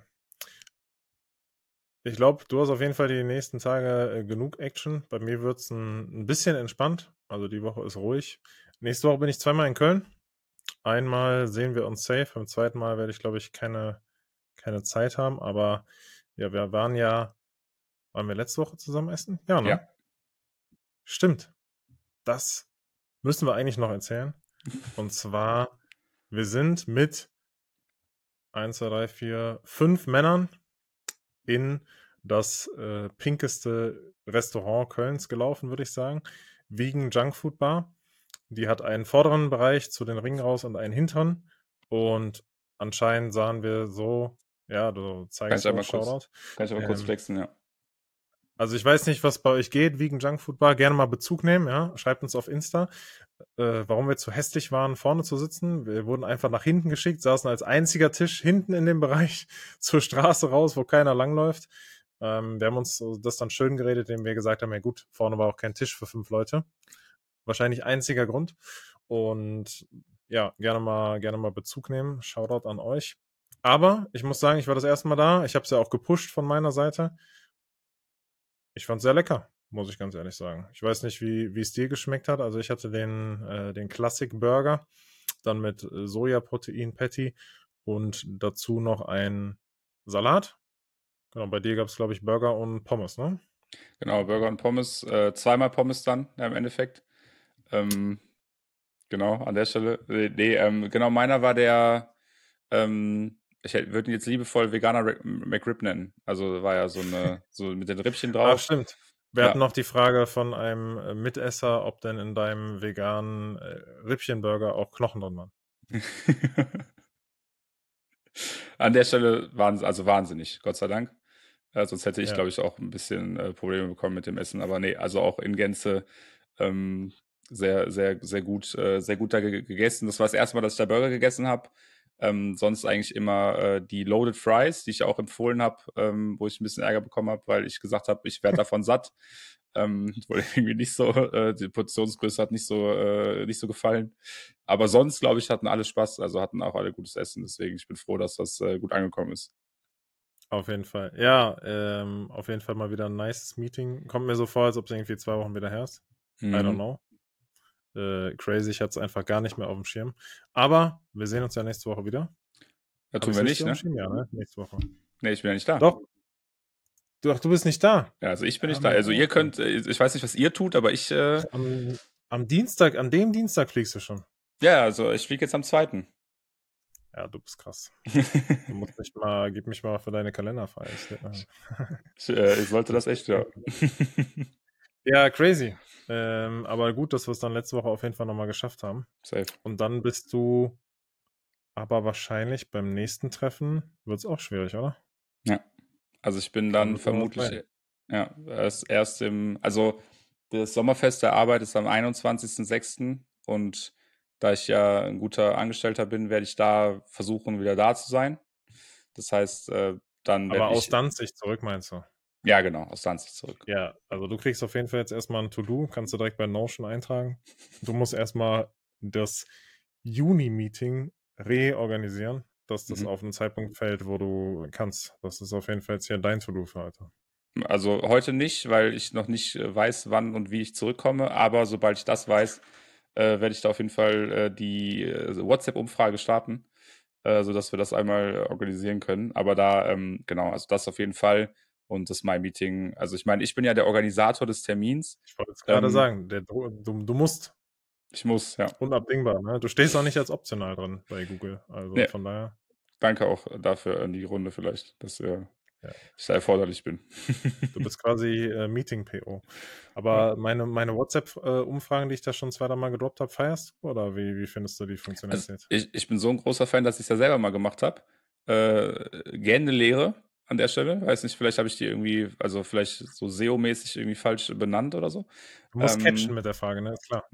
A: Ich glaube, du hast auf jeden Fall die nächsten Tage äh, genug Action. Bei mir wird es ein, ein bisschen entspannt. Also die Woche ist ruhig. Nächste Woche bin ich zweimal in Köln. Einmal sehen wir uns safe. Beim zweiten Mal werde ich, glaube ich, keine, keine Zeit haben. Aber ja, wir waren ja, waren wir letzte Woche zusammen essen? Ja, ne?
B: Ja.
A: Stimmt. Das müssen wir eigentlich noch erzählen. Und zwar, wir sind mit 1, 2, 3, 4, 5 Männern in das äh, pinkeste Restaurant Kölns gelaufen, würde ich sagen. Vegan Junk Food Bar. Die hat einen vorderen Bereich zu den Ringen raus und einen hinteren. Und anscheinend sahen wir so, ja, du zeigst auch
B: kurz-
A: Shoutout.
B: Kann ich aber kurz
A: Ähm,
B: flexen, ja.
A: Also ich weiß nicht, was bei euch geht, Vegan Junk Food Bar. Gerne mal Bezug nehmen, ja. Schreibt uns auf Insta, äh, warum wir zu hässlich waren, vorne zu sitzen. Wir wurden einfach nach hinten geschickt, saßen als einziger Tisch hinten in dem Bereich zur Straße raus, wo keiner langläuft. Ähm, wir haben uns das dann schön geredet, indem wir gesagt haben, ja gut, vorne war auch kein Tisch für fünf Leute. Wahrscheinlich einziger Grund. Und ja, gerne mal, gerne mal Bezug nehmen. Shoutout an euch. Aber ich muss sagen, ich war das erste Mal da. Ich habe es ja auch gepusht von meiner Seite. Ich fand es sehr lecker, muss ich ganz ehrlich sagen. Ich weiß nicht, wie es dir geschmeckt hat. Also ich hatte den, äh, den Classic Burger, dann mit äh, Sojaprotein Patty und dazu noch ein Salat. Genau, bei dir gab es, glaube ich, Burger und Pommes, ne?
B: Genau, Burger und Pommes, äh, zweimal Pommes dann ja, im Endeffekt. Ähm, genau, an der Stelle. Äh, Nee, ähm, genau, meiner war der, ähm, ich würde ihn jetzt liebevoll Veganer McRib nennen. Also war ja so eine, so mit den Rippchen
A: Ah,
B: drauf.
A: stimmt. Wir
B: Ja.
A: hatten noch die Frage von einem äh, Mitesser, ob denn in deinem veganen äh, Rippchenburger auch Knochen drin waren.
B: An der Stelle waren also wahnsinnig, Gott sei Dank. Äh, sonst hätte ich,
A: Ja.
B: glaube ich, auch ein bisschen äh, Probleme bekommen mit dem Essen. Aber nee, also auch in Gänze ähm, sehr, sehr, sehr gut, äh, sehr gut da ge gegessen. Das war das erste Mal, dass ich da Burger gegessen habe. Ähm, sonst eigentlich immer äh, die Loaded Fries, die ich auch empfohlen habe, ähm, wo ich ein bisschen Ärger bekommen habe, weil ich gesagt habe, ich werde davon satt. Ähm, wurde irgendwie nicht so, äh, die Portionsgröße hat nicht so, äh, nicht so gefallen. Aber sonst, glaube ich, hatten alle Spaß, also hatten auch alle gutes Essen. Deswegen, ich bin froh, dass das äh, gut angekommen ist.
A: Auf jeden Fall. Ja, ähm, auf jeden Fall mal wieder ein nice Meeting. Kommt mir so vor, als ob es irgendwie zwei Wochen wieder her ist. I don't
B: Mhm.
A: know. Äh, crazy, ich hatte es einfach gar nicht mehr auf dem Schirm. Aber wir sehen uns ja nächste Woche wieder.
B: Ja, tun wir nicht, ne?
A: Schirm? Ja, ne? Nächste Woche.
B: Nee, ich bin ja nicht da.
A: Doch. Du, ach, du bist nicht da.
B: Ja, also ich bin
A: Ja,
B: nicht da. Also ihr könnt, äh, ich weiß nicht, was ihr tut, aber ich, äh,
A: Am, am Dienstag, an dem Dienstag fliegst du schon.
B: ja, also ich fliege jetzt am zweiten.
A: Ja, du bist krass. Du musst mich mal, gib mich mal für deine Kalender frei. Ich, äh,
B: ich, äh, ich sollte das echt, ja.
A: ja, crazy. Ähm, aber gut, dass wir es dann letzte Woche auf jeden Fall nochmal geschafft haben.
B: Safe.
A: Und dann bist du aber wahrscheinlich beim nächsten Treffen wird es auch schwierig, oder?
B: Also ich bin dann vermutlich, ja, erst, im, also das Sommerfest der Arbeit ist am 21.06. und da ich ja ein guter Angestellter bin, werde ich da versuchen, wieder da zu sein. Das heißt, äh, dann
A: Aber aus
B: ich,
A: Danzig zurück, meinst du?
B: Ja genau, aus Danzig zurück.
A: Ja, also du kriegst auf jeden Fall jetzt erstmal ein To-Do, kannst du direkt bei Notion eintragen. Du musst erstmal das Juni-Meeting reorganisieren, dass das
B: Mhm.
A: auf einen Zeitpunkt fällt, wo du kannst. Das ist auf jeden Fall jetzt hier dein To-Do für heute.
B: Also heute nicht, weil ich noch nicht äh, weiß, wann und wie ich zurückkomme. Aber sobald ich das weiß, äh, werde ich da auf jeden Fall äh, die äh, WhatsApp-Umfrage starten, äh, sodass wir das einmal organisieren können. Aber da, ähm, genau, also das auf jeden Fall. Und das My-Meeting, also ich meine, ich bin ja der Organisator des Termins.
A: Ich wollte jetzt gerade
B: Ähm,
A: sagen, der, du, du, musst,
B: Ich muss, ja.
A: unabdingbar. Ne? Du stehst auch nicht als optional drin bei Google. Also
B: Nee.
A: von daher.
B: Danke auch dafür in die Runde vielleicht. Das, äh, ja. ich da erforderlich bin.
A: Du bist quasi äh, Meeting-PO. Aber ja. meine, meine WhatsApp-Umfragen, die ich da schon zweimal gedroppt habe, feierst du oder wie, wie findest du die Funktionalität? Also
B: ich, ich bin so ein großer Fan, dass ich es ja selber mal gemacht habe. Äh, gerne Lehre an der Stelle. Weiß nicht, vielleicht habe ich die irgendwie, also vielleicht so SEO-mäßig irgendwie falsch benannt oder so.
A: Du musst ähm, catchen mit der Frage, ne? Ist klar.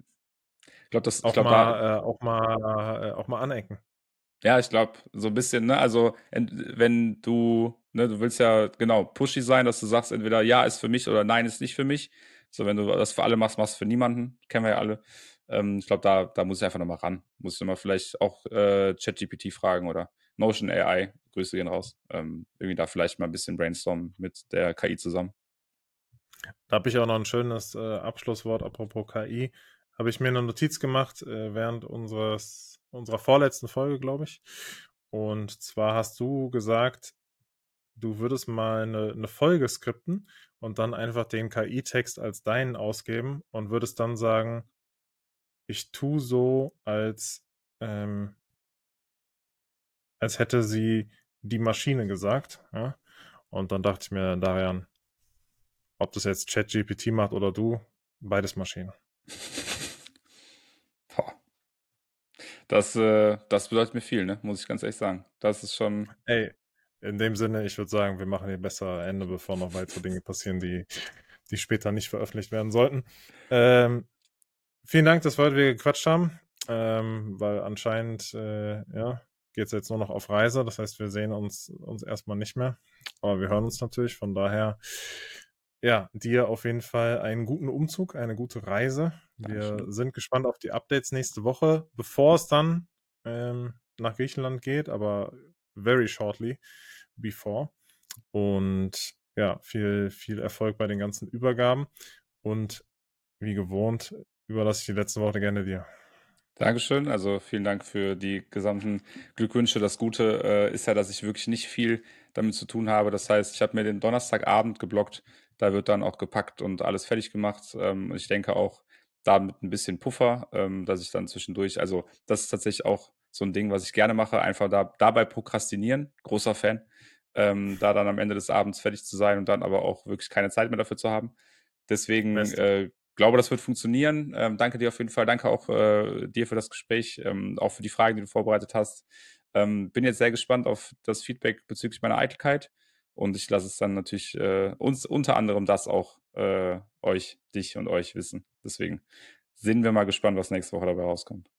B: Ich glaube, das
A: auch,
B: glaub,
A: mal, da, äh, auch mal, äh, auch mal anecken.
B: Ja, ich glaube, so ein bisschen, ne? Also, wenn du, ne, du willst ja genau pushy sein, dass du sagst, entweder ja ist für mich oder nein ist nicht für mich. So, wenn du das für alle machst, machst du für niemanden. Kennen wir ja alle. Ähm, ich glaube, da, da muss ich einfach nochmal ran. Muss ich mal vielleicht auch äh, ChatGPT fragen oder Notion AI. Grüße gehen raus. Ähm, irgendwie da vielleicht mal ein bisschen brainstormen mit der KI zusammen.
A: Da habe ich auch noch ein schönes äh, Abschlusswort apropos KI. Habe ich mir eine Notiz gemacht äh, während unseres unserer vorletzten Folge, glaube ich. Und zwar hast du gesagt, du würdest mal eine, eine Folge skripten und dann einfach den KI-Text als deinen ausgeben und würdest dann sagen, ich tue so, als, ähm, als hätte sie die Maschine gesagt. Ja? Und dann dachte ich mir, Darian, ob das jetzt ChatGPT macht oder du, beides Maschinen.
B: Das, äh, das bedeutet mir viel, ne? muss ich ganz ehrlich sagen. Das ist schon.
A: Ey, in dem Sinne, ich würde sagen, wir machen hier besser Ende, bevor noch weitere Dinge passieren, die, die später nicht veröffentlicht werden sollten. Ähm, vielen Dank, dass wir heute wieder gequatscht haben, ähm, weil anscheinend, äh, ja, geht es jetzt nur noch auf Reise. Das heißt, wir sehen uns, uns erstmal nicht mehr. Aber wir hören uns natürlich. Von daher, ja, dir auf jeden Fall einen guten Umzug, eine gute Reise. Wir Dankeschön. sind gespannt auf die Updates nächste Woche, bevor es dann ähm, nach Griechenland geht, aber very shortly before. Und ja, viel, viel Erfolg bei den ganzen Übergaben. Und wie gewohnt, überlasse ich die letzte Woche gerne dir.
B: Dankeschön. Also vielen Dank für die gesamten Glückwünsche. Das Gute äh, ist ja, dass ich wirklich nicht viel damit zu tun habe. Das heißt, ich habe mir den Donnerstagabend geblockt. Da wird dann auch gepackt und alles fertig gemacht. Ähm, ich denke auch, da mit ein bisschen Puffer, ähm, dass ich dann zwischendurch, also das ist tatsächlich auch so ein Ding, was ich gerne mache, einfach da, dabei prokrastinieren, großer Fan, ähm, da dann am Ende des Abends fertig zu sein und dann aber auch wirklich keine Zeit mehr dafür zu haben. Deswegen äh, glaube, das wird funktionieren. Ähm, danke dir auf jeden Fall, danke auch äh, dir für das Gespräch, ähm, auch für die Fragen, die du vorbereitet hast. Ähm, bin jetzt sehr gespannt auf das Feedback bezüglich meiner Eitelkeit. Und ich lasse es dann natürlich äh, uns unter anderem das auch äh, euch, dich und euch wissen. Deswegen sind wir mal gespannt, was nächste Woche dabei rauskommt.